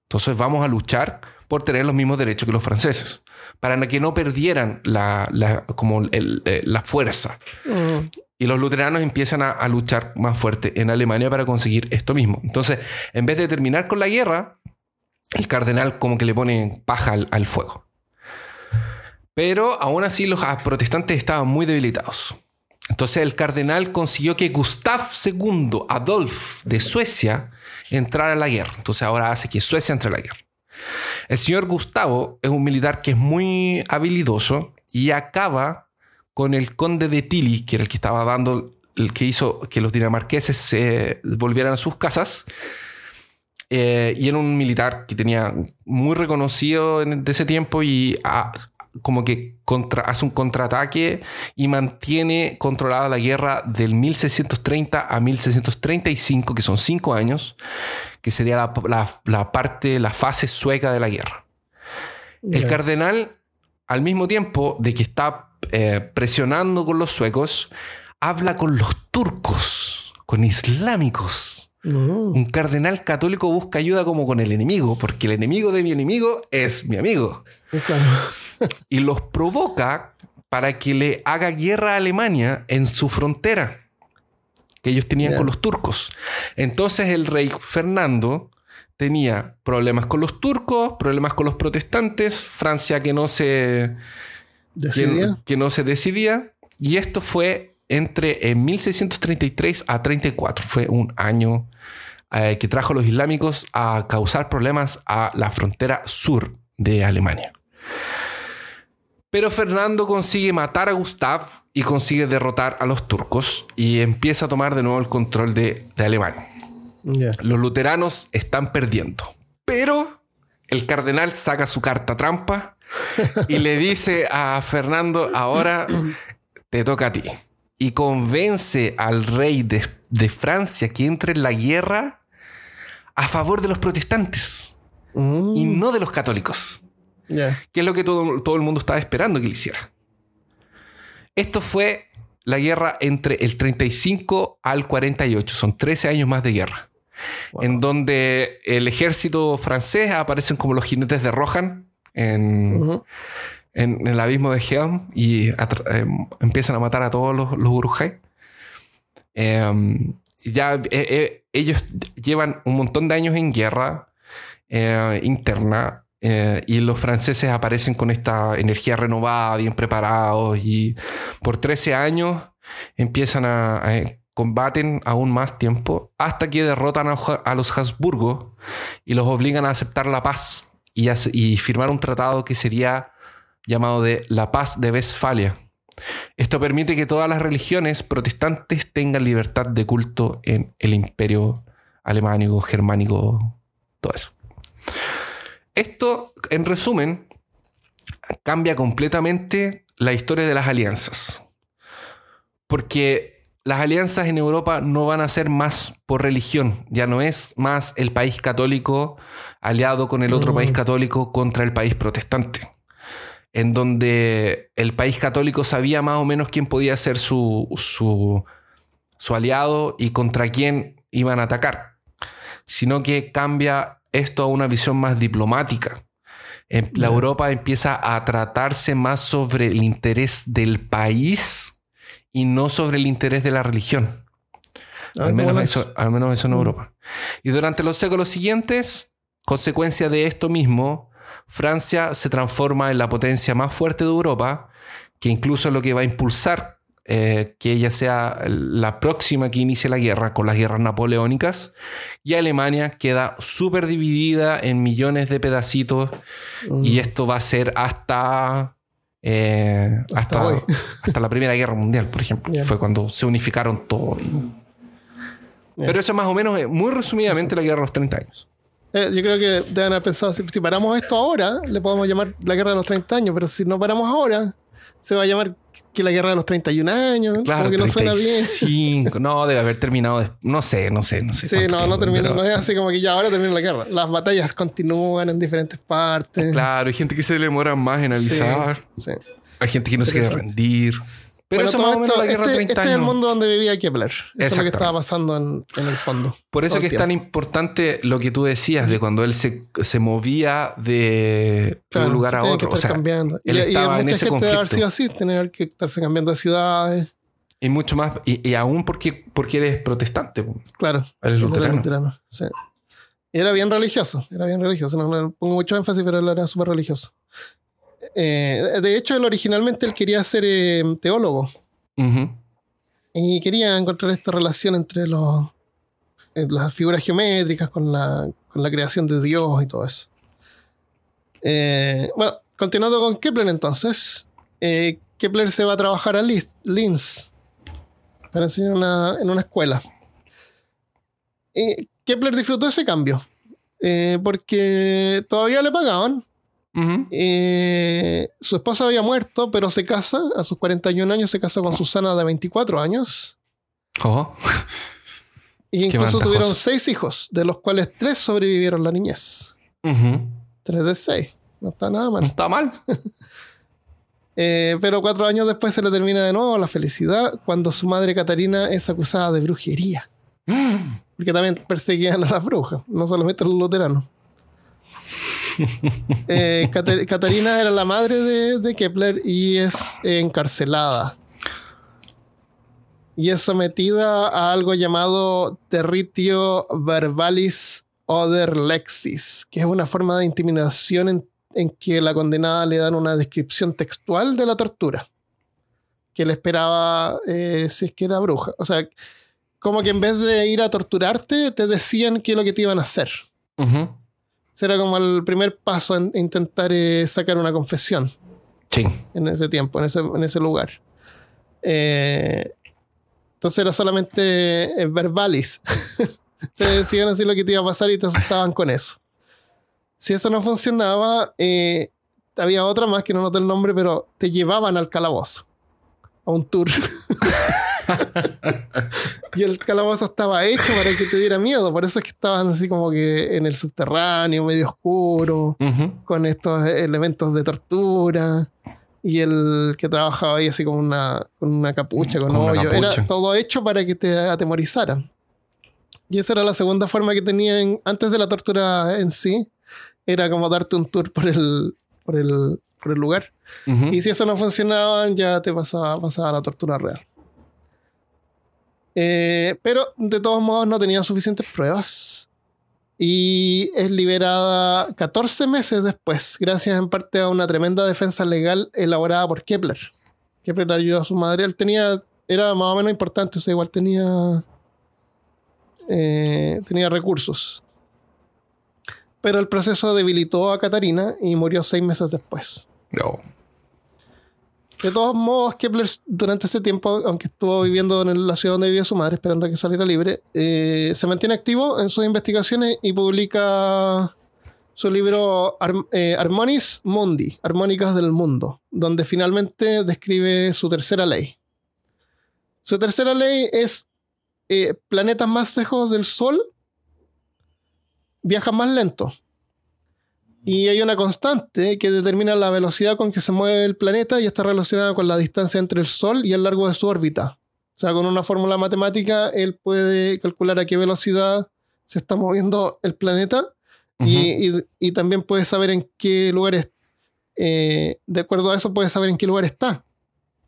Entonces vamos a luchar por tener los mismos derechos que los franceses, para que no perdieran la, como eh, la fuerza. Mm. Y los luteranos empiezan a, luchar más fuerte en Alemania para conseguir esto mismo. Entonces, en vez de terminar con la guerra, el cardenal como que le pone paja al fuego. Pero aún así los protestantes estaban muy debilitados. Entonces el cardenal consiguió que Gustav II Adolf de Suecia entrara a la guerra. Entonces ahora hace que Suecia entre a la guerra. El señor Gustavo es un militar que es muy habilidoso y acaba con el conde de Tilly, que era el que estaba dando, el que hizo que los dinamarqueses se volvieran a sus casas. Eh, y era un militar que tenía muy reconocido en, de ese tiempo y como que contra, hace un contraataque y mantiene controlada la guerra del 1630 a 1635, que son cinco años, que sería la, parte, la fase sueca de la guerra. El cardenal, al mismo tiempo de que está eh, presionando con los suecos, habla con los turcos, con islámicos. Un cardenal católico busca ayuda como con el enemigo, porque el enemigo de mi enemigo es mi amigo. y los provoca para que le haga guerra a Alemania en su frontera que ellos tenían con los turcos. Entonces el rey Fernando tenía problemas con los turcos, problemas con los protestantes, Francia que no se. Que, que no se decidía. Y esto fue entre en 1633 a 34. Fue un año eh, que trajo a los islámicos a causar problemas a la frontera sur de Alemania. Pero Fernando consigue matar a Gustav y consigue derrotar a los turcos y empieza a tomar de nuevo el control de, de Alemania. Los luteranos están perdiendo. Pero el cardenal saca su carta trampa y le dice a Fernando, ahora te toca a ti. Y convence al rey de, de Francia que entre en la guerra a favor de los protestantes Mm, y no de los católicos, que es lo que todo, todo el mundo estaba esperando que le hiciera. Esto fue la guerra entre el 35 al 48, son 13 años más de guerra Wow. en donde el ejército francés aparecen como los jinetes de Rohan en, en- en el abismo de Helm y em, empiezan a matar a todos los, los. Em, ya eh, eh, ellos llevan un montón de años en guerra eh, interna eh, y los franceses aparecen con esta energía renovada, bien preparados y por 13 años empiezan a, a- combaten aún más tiempo hasta que derrotan a, a los Habsburgo y los obligan a aceptar la paz y, firmar un tratado que sería llamado de la paz de Westfalia. Esto permite que todas las religiones protestantes tengan libertad de culto en el imperio alemánico, germánico, todo eso. Esto, en resumen, cambia completamente la historia de las alianzas. Porque las alianzas en Europa no van a ser más por religión. Ya no es más el país católico aliado con el otro Mm. país católico contra el país protestante. En donde el país católico sabía más o menos quién podía ser su, su, su aliado y contra quién iban a atacar. Sino que cambia esto a una visión más diplomática. En- La. Europa empieza a tratarse más sobre el interés del país y no sobre el interés de la religión. Ah, Al menos, eso, al menos eso en Mm. Europa. Y durante los séculos siguientes, consecuencia de esto mismo, Francia se transforma en la potencia más fuerte de Europa, que incluso es lo que va a impulsar eh, que ella sea la próxima que inicie la guerra con las guerras napoleónicas. Y Alemania queda súper dividida en millones de pedacitos Mm. y esto va a ser hasta... eh, Hasta <laughs> hasta, la Primera Guerra Mundial, por ejemplo. Fue cuando se unificaron todo. y-. Pero eso es más o menos, eh, muy resumidamente, la guerra de los 30 años. Eh, yo creo que deben haber pensado, si, si paramos esto ahora, le podemos llamar la guerra de los 30 años, pero si no paramos ahora, se va a llamar que la guerra de los 31 años. Claro, como que no suena bien. 35. No, debe haber terminado. des- No sé, no sé, no sé. Sí, no, no termina, pero- no es así como que ya ahora termina la guerra. Las batallas continúan en diferentes partes. Claro, hay gente que se demora más en avisar. sí. Hay gente que no se quiere rendir. Pero Bueno, eso más o menos esto- la guerra este, 30 este es el mundo donde vivía Kepler. Eso es lo que estaba pasando en, en el fondo. Por eso que es tan importante lo que tú decías de cuando él se, se movía de Claro, un lugar a otro. que O sea, cambiando. él y, y estaba en mucha ese gente debe haber conflicto. sido así, tener que estarse cambiando de ciudades. y mucho más. Y, y aún porque, porque eres protestante. po. Claro. Eres luterano. luterano, sí. Y era bien religioso, era bien religioso. No, no pongo mucho énfasis, pero él era súper religioso. Eh, de hecho, él originalmente él quería ser eh, teólogo y quería encontrar esta relación entre los, eh, las figuras geométricas con la, con la creación de Dios y todo eso. Bueno, continuando con Kepler entonces, Kepler se va a trabajar a Linz para enseñar una- en una escuela. Kepler disfrutó ese cambio porque todavía le pagaban. Eh, su esposa había muerto, pero se casa, a sus 41 años se casa con Susana de 24 años. Oh, Y incluso tuvieron seis hijos, de los cuales tres sobrevivieron la niñez. ujú. Tres de seis. No está nada No mal. está mal. <laughs> Eh, pero cuatro años después se le termina de nuevo la felicidad cuando su madre Catarina es acusada de brujería. <gasps> Porque también perseguían a las brujas, no solamente a los luteranos. <laughs> Eh, Cata- Catarina era la madre de, Kepler y es encarcelada. Y es sometida a algo llamado territio verbalis oder lexis, que es una forma de intimidación en en que la condenada le dan una descripción textual de la tortura que le esperaba eh, si es que era bruja. O sea, como que en vez de ir a torturarte, te decían qué es lo que te iban a hacer. Era como el primer paso en intentar eh, sacar una confesión Sí. en ese tiempo, en ese, en ese lugar. Eh, entonces era solamente eh, verbalis. <laughs> te decían así lo que te iba a pasar y te asustaban con eso. Si eso no funcionaba, eh, había otra más que no noté el nombre, pero te llevaban al calabozo. A un tour. <laughs> <laughs> y el calabozo estaba hecho para que te diera miedo. Por eso es que estaban así como que en el subterráneo, medio oscuro con estos elementos de tortura y el que trabajaba ahí así con una, con una capucha, con, Con una hoyo. capucha. Era todo hecho para que te atemorizaran. Y esa era la segunda forma que tenían antes de la tortura en sí. Era como darte un tour por el, por el, por el lugar. Y si eso no funcionaba, ya te pasaba, pasaba a la tortura real. Eh, pero de todos modos no tenían suficientes pruebas. Y es liberada 14 meses después, gracias en parte a una tremenda defensa legal elaborada por Kepler. Kepler ayudó a su madre. Él tenía, era más o menos importante, o sea, igual tenía, eh, tenía recursos. Pero el proceso debilitó a Catarina y murió seis meses después. No. De todos modos, Kepler durante este tiempo, aunque estuvo viviendo en la ciudad donde vivía su madre, esperando a que saliera libre, eh, se mantiene activo en sus investigaciones y publica su libro Ar- eh, Mundi, Armónicas del Mundo, donde finalmente describe su tercera ley. Su tercera ley es eh, planetas más lejos del Sol viajan más lento. Y hay una constante que determina la velocidad con que se mueve el planeta y está relacionada con la distancia entre el Sol y el largo de su órbita. O sea, con una fórmula matemática, él puede calcular a qué velocidad se está moviendo el planeta y, y- y también puede saber en qué lugar es- eh, de acuerdo a eso, puede saber en qué lugar está.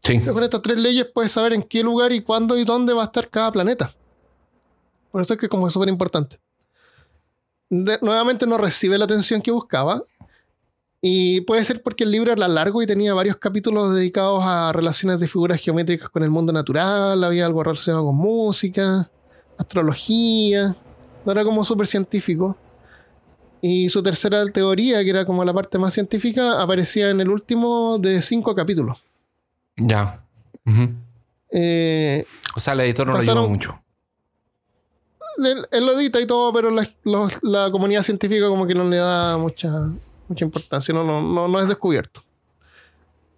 Sí. Entonces, con estas tres leyes puedes saber en qué lugar y cuándo y dónde va a estar cada planeta. Por eso es que como es súper importante. De- nuevamente no recibe la atención que buscaba. Y puede ser porque el libro era largo y tenía varios capítulos dedicados a relaciones de figuras geométricas con el mundo natural. Había algo relacionado con música, astrología. No era como súper científico. Y su tercera teoría, que era como la parte más científica, aparecía en el último de cinco capítulos. Ya. Eh, O sea, el editor no lo ayudó mucho. Él, él lo edita y todo, pero la, los- la comunidad científica como que no le da mucha, mucha importancia, no, no, no, no es descubierto.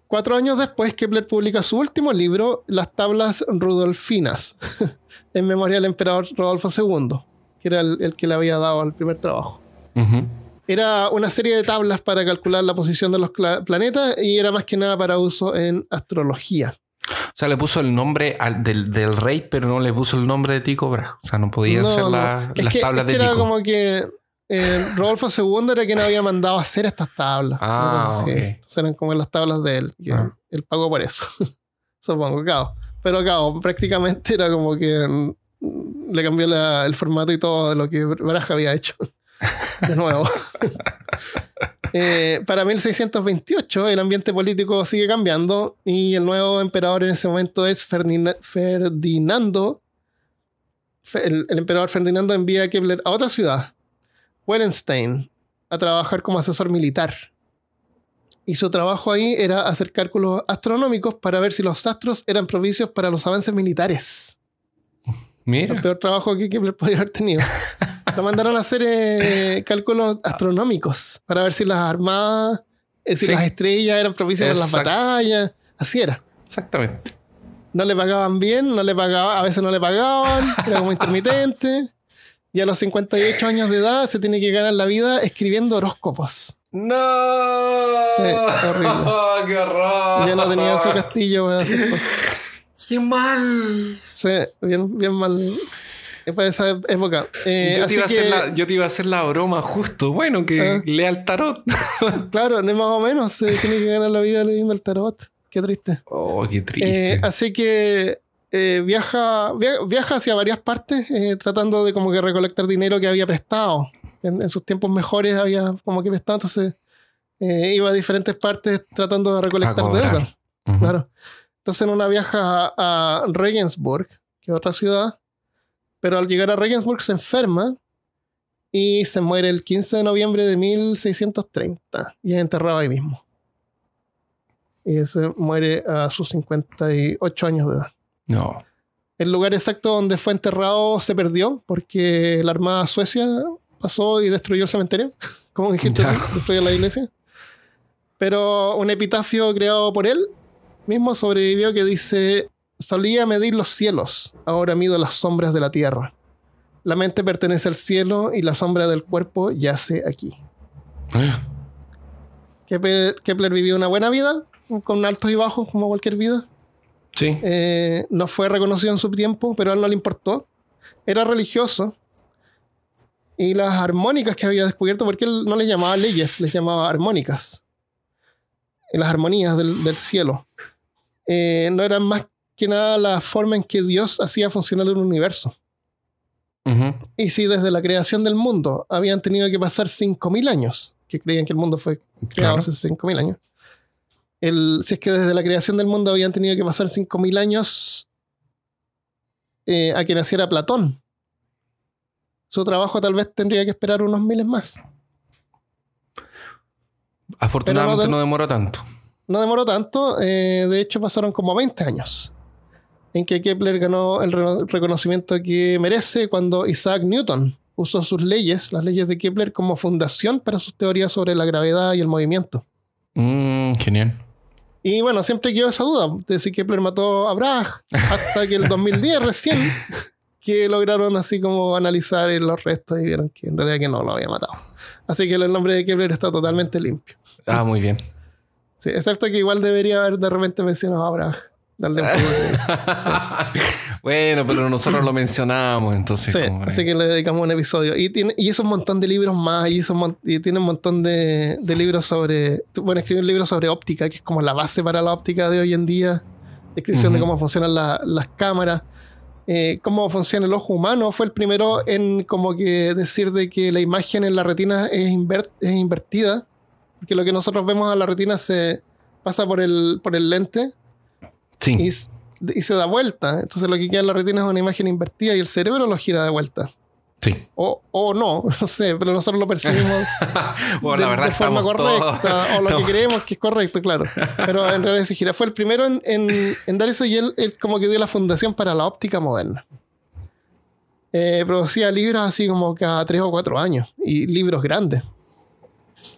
Cuatro años después, Kepler publica su último libro, Las tablas rudolfinas, <laughs> en memoria del emperador Rodolfo II, que era el, el que le había dado el primer trabajo. Era una serie de tablas para calcular la posición de los planetas y era más que nada para uso en astrología. O sea, le puso el nombre al- del, del rey, pero no le puso el nombre de Tycho Brahe. O sea, no podían No, ser no. la- Es las que- tablas es que de era como que eh, Rodolfo II era quien había mandado hacer estas tablas. Ah. Entonces eran como las tablas de él. y Ah. Él pagó por eso. <laughs> Supongo, claro. Pero claro, prácticamente era como que mm, le cambió la- el formato y todo de lo que Baraja había hecho. <laughs> De nuevo. <laughs> Eh, para 1628 el ambiente político sigue cambiando y el nuevo emperador en ese momento es Ferdina- Ferdinando. Fe- El, el emperador Ferdinando envía a Kepler a otra ciudad, Wellenstein, a trabajar como asesor militar. Y su trabajo ahí era hacer cálculos astronómicos para ver si los astros eran propicios para los avances militares. El peor trabajo que Kepler podría haber tenido. Lo mandaron a hacer eh, cálculos astronómicos para ver si las armadas, eh, si Sí. las estrellas eran propicias para las batallas. Así era. Exactamente. No le pagaban bien, no le pagaban, a veces no le pagaban, era como intermitente. Y a los 58 años de edad se tiene que ganar la vida escribiendo horóscopos. ¡No! Sí, horrible. <laughs> ¡Qué horror! Ya no tenía su castillo para hacer cosas. ¡Qué mal! Sí, bien, bien mal. eh, Para esa época. Eh, yo, te así iba a que, hacer la, yo te iba a hacer la broma justo. Bueno, que Ah. lea el tarot. <laughs> claro, no es más o menos. Se tiene que ganar la vida leyendo el tarot. Qué triste. Oh, qué triste. Eh, así que eh, viaja, via- viaja hacia varias partes eh, tratando de como que recolectar dinero que había prestado. En, en sus tiempos mejores había como que prestado, entonces Eh, iba a diferentes partes tratando de recolectar cobrar. deuda. Ujú. Claro. Entonces en una viaja a, a Regensburg, que es otra ciudad, pero al llegar a Regensburg se enferma y se muere el 15 de noviembre de 1630 y es enterrado ahí mismo. Y se muere a sus 58 años de edad. No. El lugar exacto donde fue enterrado se perdió porque la Armada Suecia pasó y destruyó el cementerio, <laughs> como dijiste, destruyó la iglesia. Pero un epitafio creado por él mismo sobrevivió que dice, solía medir los cielos, ahora mido las sombras de la tierra. La mente pertenece al cielo y la sombra del cuerpo yace aquí. Kepler, Kepler vivió una buena vida, con altos y bajos como cualquier vida. Sí. Eh, no fue reconocido en su tiempo, pero a él no le importó. Era religioso. Y las armónicas que había descubierto, porque él no les llamaba leyes, les llamaba armónicas. Y las armonías del, del cielo. Eh, no eran más que nada la forma en que Dios hacía funcionar el universo. Y si desde la creación del mundo habían tenido que pasar 5.000 años, que creían que el mundo fue creado Claro. hace 5.000 años, el, si es que desde la creación del mundo habían tenido que pasar 5.000 años eh, a que naciera Platón, su trabajo tal vez tendría que esperar unos miles más. Afortunadamente no demoró tanto. No demoró tanto, eh, de hecho pasaron como 20 años en que Kepler ganó el re- reconocimiento que merece cuando Isaac Newton usó sus leyes, las leyes de Kepler, como fundación para sus teorías sobre la gravedad y el movimiento. Mm, genial. Y bueno, siempre quedó esa duda de si Kepler mató a Bragg, hasta que el <laughs> 2010 recién, que lograron así como analizar los restos y vieron que en realidad que no lo había matado. Así que el nombre de Kepler está totalmente limpio. Ah, muy bien. Sí, excepto que igual debería haber de repente mencionado a Bragg. Darle un poco de- <laughs> bueno, pero nosotros lo mencionamos, entonces. Sí, como- así que le dedicamos un episodio. Y tiene y hizo un montón de libros más, y, y tiene un montón de, de libros sobre... Bueno, escribió un libro sobre óptica, que es como la base para la óptica de hoy en día. Descripción de cómo funcionan la- las cámaras. eh, cómo funciona el ojo humano. Fue el primero en como que decir de que la imagen en la retina es, inver- es invertida. Porque lo que nosotros vemos a la retina se pasa por el, por el lente Sí. y, se da vuelta. Entonces lo que queda en la retina es una imagen invertida y el cerebro lo gira de vuelta. Sí. O, o no, <laughs> no sé, pero nosotros lo percibimos <laughs> Bueno, de, la verdad de forma correcta todos- o lo estamos- que creemos que es correcto, claro. Pero en realidad se gira. Fue el primero en, en- en dar eso y él, él como que dio la fundación para la óptica moderna. Eh, producía libros así como cada tres o cuatro años y libros grandes.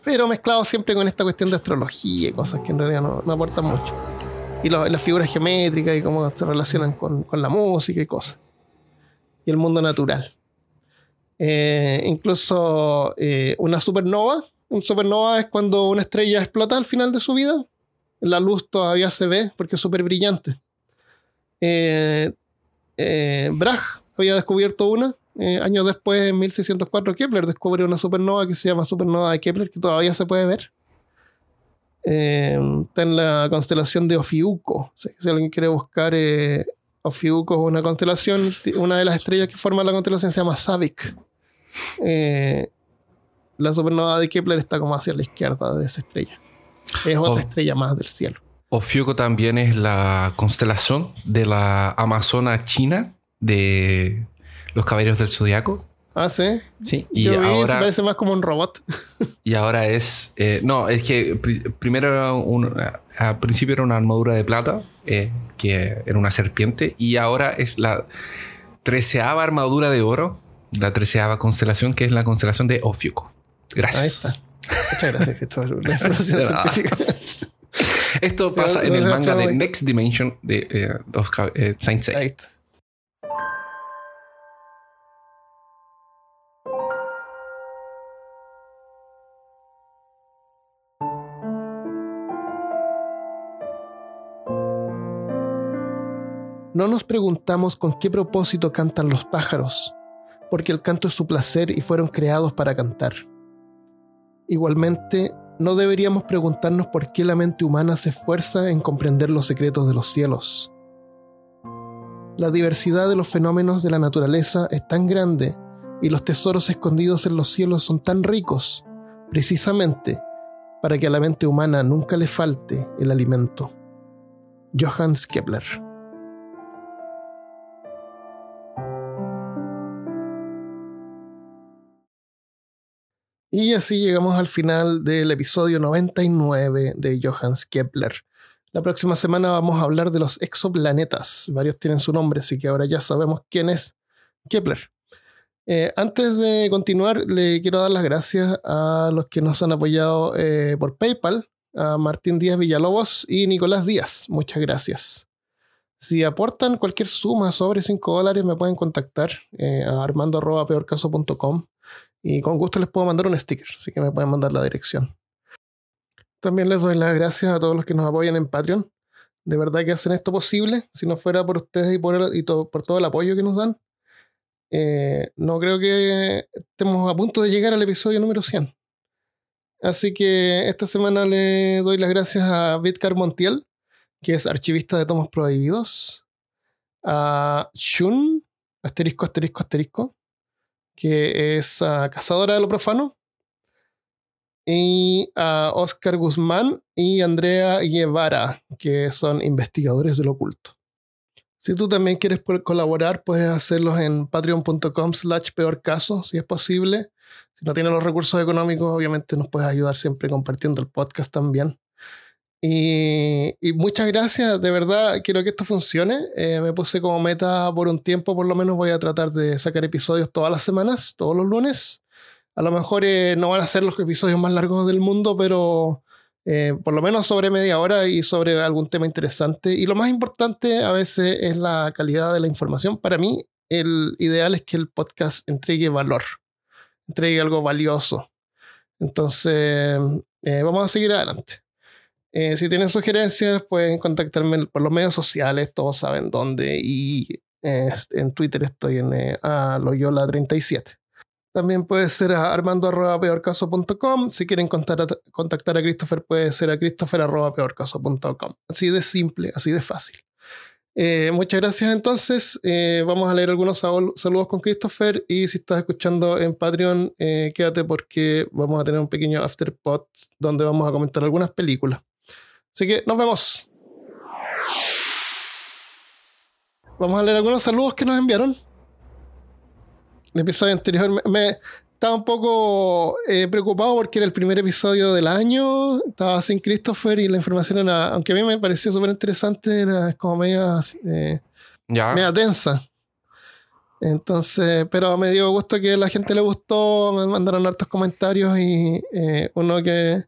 Pero mezclados siempre con esta cuestión de astrología y cosas que en realidad no, no aportan mucho. Y lo- las figuras geométricas y cómo se relacionan con, con la música y cosas. Y el mundo natural. Eh, incluso eh, una supernova. Un supernova es cuando una estrella explota al final de su vida. La luz todavía se ve porque es súper brillante. Eh, eh, había descubierto una. Eh, años después, en 1604, Kepler descubrió una supernova que se llama supernova de Kepler, que todavía se puede ver. Eh, está en la constelación de Ofiuco. Si, si alguien quiere buscar, eh, Ofiuco es una constelación. Una de las estrellas que forma la constelación se llama Savick. Eh, la supernova de Kepler está como hacia la izquierda de esa estrella. Es otra Oh. estrella más del cielo. Ofiuco también es la constelación de la Amazona China de los Caballeros del Zodiaco. Ah, sí. Sí. Y Yo vi, se ahora, parece más como un robot. <laughs> y ahora es. eh, no, es que pri- primero era un, al principio era una armadura de plata, eh, que era una serpiente, y ahora es la treceava armadura de oro, la treceava constelación, que es la constelación de Ofiuco. Gracias. Ahí está. Muchas gracias, Cristóbal. La información <laughs> científica. Esto pasa en el se manga de Next Dimension de eh, eh, Saint Seiya. No nos preguntamos con qué propósito cantan los pájaros, porque el canto es su placer y fueron creados para cantar. Igualmente, no deberíamos preguntarnos por qué la mente humana se esfuerza en comprender los secretos de los cielos. La diversidad de los fenómenos de la naturaleza es tan grande y los tesoros escondidos en los cielos son tan ricos, precisamente para que a la mente humana nunca le falte el alimento. Johannes Kepler. Y así llegamos al final del episodio 99 de Johannes Kepler. La próxima semana vamos a hablar de los exoplanetas. Varios tienen su nombre, así que ahora ya sabemos quién es Kepler. Eh, antes de continuar, le quiero dar las gracias a los que nos han apoyado eh, por PayPal, a Martín Díaz Villalobos y Nicolás Díaz. Muchas gracias. Si aportan cualquier suma sobre 5 dólares, me pueden contactar eh, a armando.peorcaso.com y con gusto les puedo mandar un sticker, así que me pueden mandar la dirección. También les doy las gracias a todos los que nos apoyan en Patreon. De verdad que hacen esto posible. Si no fuera por ustedes y por, todo el apoyo que nos dan, eh, no creo que estemos a punto de llegar al episodio número 100. Así que esta semana le doy las gracias a Vidcar Montiel, que es archivista de tomos prohibidos, a Shun, asterisco, asterisco, asterisco, que es ah, cazadora de lo profano, y a Oscar Guzmán y Andrea Guevara, que son investigadores del oculto. Si tú también quieres colaborar, puedes hacerlo en patreon.com slash peor caso, si es posible. Si no tienes los recursos económicos, obviamente nos puedes ayudar siempre compartiendo el podcast también. Y, muchas gracias, de verdad, quiero que esto funcione. Eh, me puse como meta por un tiempo, por lo menos voy a tratar de sacar episodios todas las semanas, todos los lunes. A lo mejor eh, no van a ser los episodios más largos del mundo, pero eh, por lo menos sobre media hora y sobre algún tema interesante. Y lo más importante a veces es la calidad de la información. Para mí, el ideal es que el podcast entregue valor, entregue algo valioso. Entonces, vamos a seguir adelante. Eh, si tienen sugerencias, pueden contactarme por los medios sociales, todos saben dónde. Y en Twitter estoy en Loyola37. También puede ser a armando.peorcaso.com. Si quieren contactar a, Christopher, puede ser a christopher.peorcaso.com. Así de simple, así de fácil. Eh, muchas gracias entonces. Eh, vamos a leer algunos saludos con Christopher y si estás escuchando en Patreon, eh, quédate porque vamos a tener un pequeño afterpod donde vamos a comentar algunas películas. Así que nos vemos. Vamos a leer algunos saludos que nos enviaron el episodio anterior me, estaba un poco eh, preocupado porque era el primer episodio del año, estaba sin Christopher y la información era, aunque a mí me pareció súper interesante, era como media, eh, media tensa. Entonces, pero me dio gusto que la gente le gustó, me mandaron hartos comentarios y eh, uno que,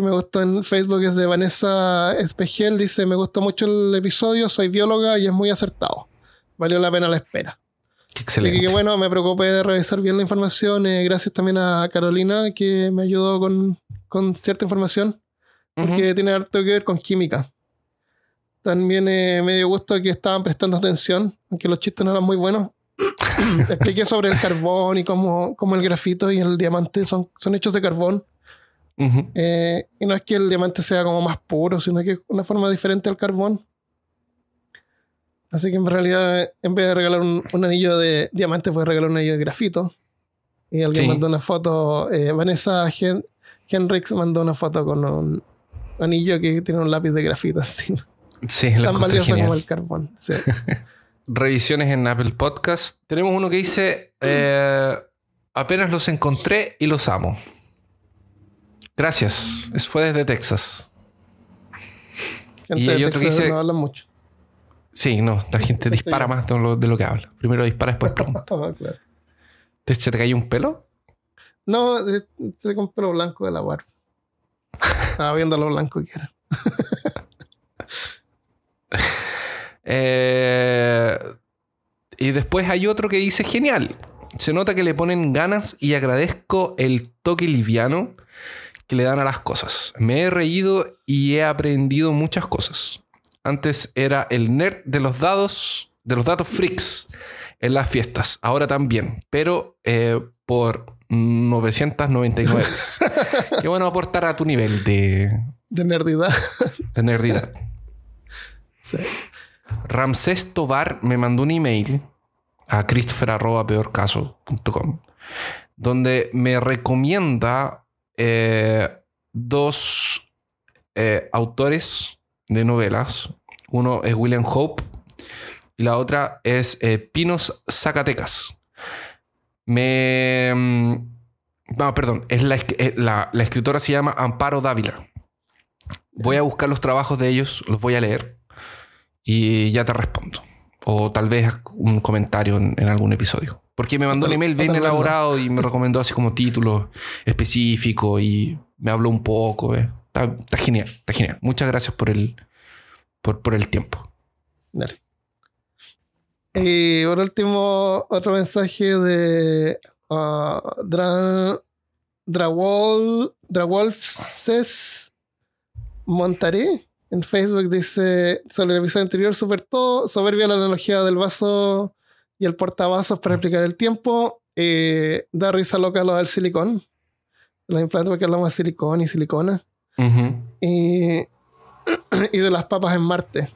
que, me gustó en Facebook es de Vanessa Espejel, dice, me gustó mucho el episodio, soy bióloga y es muy acertado. Valió la pena la espera. Excelente. Y que bueno, me preocupé de revisar bien la información. Eh, gracias también a Carolina que me ayudó con, con cierta información. Porque tiene harto que ver con química. También eh, me dio gusto que estaban prestando atención, aunque los chistes no eran muy buenos. <coughs> Expliqué sobre el carbón y cómo, cómo, el grafito y el diamante son, son hechos de carbón. Eh, y no es que el diamante sea como más puro, sino que es una forma diferente al carbón. Así que en realidad, en vez de regalar un, anillo de diamante, puedes regalar un anillo de grafito. Y alguien mandó una foto, eh, Vanessa Hen Henrix mandó una foto con un anillo que tiene un lápiz de grafito así. Sí, Tan valioso como el carbón. <laughs> Revisiones en Apple Podcast. Tenemos uno que dice, eh, apenas los encontré y los amo. Gracias. Eso fue desde Texas. y hay otro que dice, no habla mucho. Sí, no, la gente dispara más de lo, que habla. Primero dispara, después pregunta. <laughs> Ah, ¿Se te cayó un pelo? No, se con pelo blanco de la barba. Estaba viendo lo blanco que era. <laughs> Eh, y después hay otro que dice, genial. Se nota que le ponen ganas y agradezco el toque liviano que le dan a las cosas. Me he reído y he aprendido muchas cosas. Antes era el nerd de los dados, de los datos freaks en las fiestas. Ahora también, pero eh, por 999. <laughs> Qué bueno aportar a tu nivel de... De nerdidad. De nerdidad. Sí. Ramsés Tobar me mandó un email a christopher.peorcaso.com donde me recomienda eh, dos eh, autores de novelas. Uno es William Hope y la otra es eh, Pinos Zacatecas. Me... mm, No, perdón, es la, la- escritora se llama Amparo Dávila. Voy a buscar los trabajos de ellos, los voy a leer y ya te respondo. O tal vez un comentario en, en algún episodio. Porque me mandó un email bien elaborado y me recomendó así como títulos específicos y me habló un poco. eh. Está, está genial, está genial. Muchas gracias por el, por, por el tiempo. Dale. Y por último, otro mensaje de ah, Dra, Drawol, Drawolfses Montaré en Facebook. Dice sobre el episodio anterior, super todo, soberbia la analogía del vaso y el portavasos para explicar el tiempo. Eh, da risa loca lo del silicón. Los implantes porque hablamos de silicón y silicona. Y, <clears throat> y de las papas en Marte.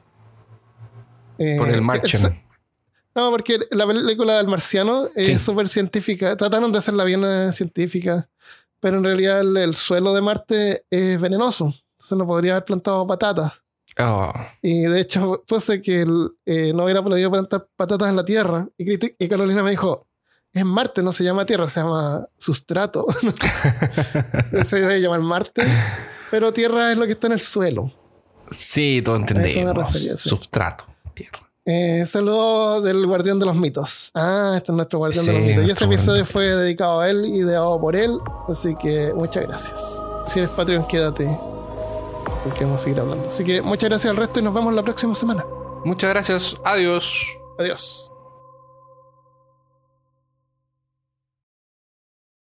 Eh, Por el Martian. no, porque la película del marciano es Sí. súper científica. Trataron de hacerla bien eh, científica, pero en realidad el, el suelo de Marte es venenoso. Entonces no podría haber plantado patatas. Ah, Y de hecho, puse que el, eh, no hubiera podido plantar patatas en la Tierra. Y, y Carolina me dijo, es Marte, no se llama Tierra, se llama sustrato. <laughs> se debe llamar Marte. Pero Tierra es lo que está en el suelo. sí, todo refería, entendemos. sí. Substrato. Tierra. Eh, saludo del Guardián de los Mitos. Ah, este es nuestro Guardián de los Mitos. Y ese Guardián episodio fue dedicado a él, ideado por él. Así que muchas gracias. Si eres Patreon, quédate. Porque vamos a seguir hablando. Así que muchas gracias al resto y nos vemos la próxima semana. Muchas gracias. Adiós. Adiós.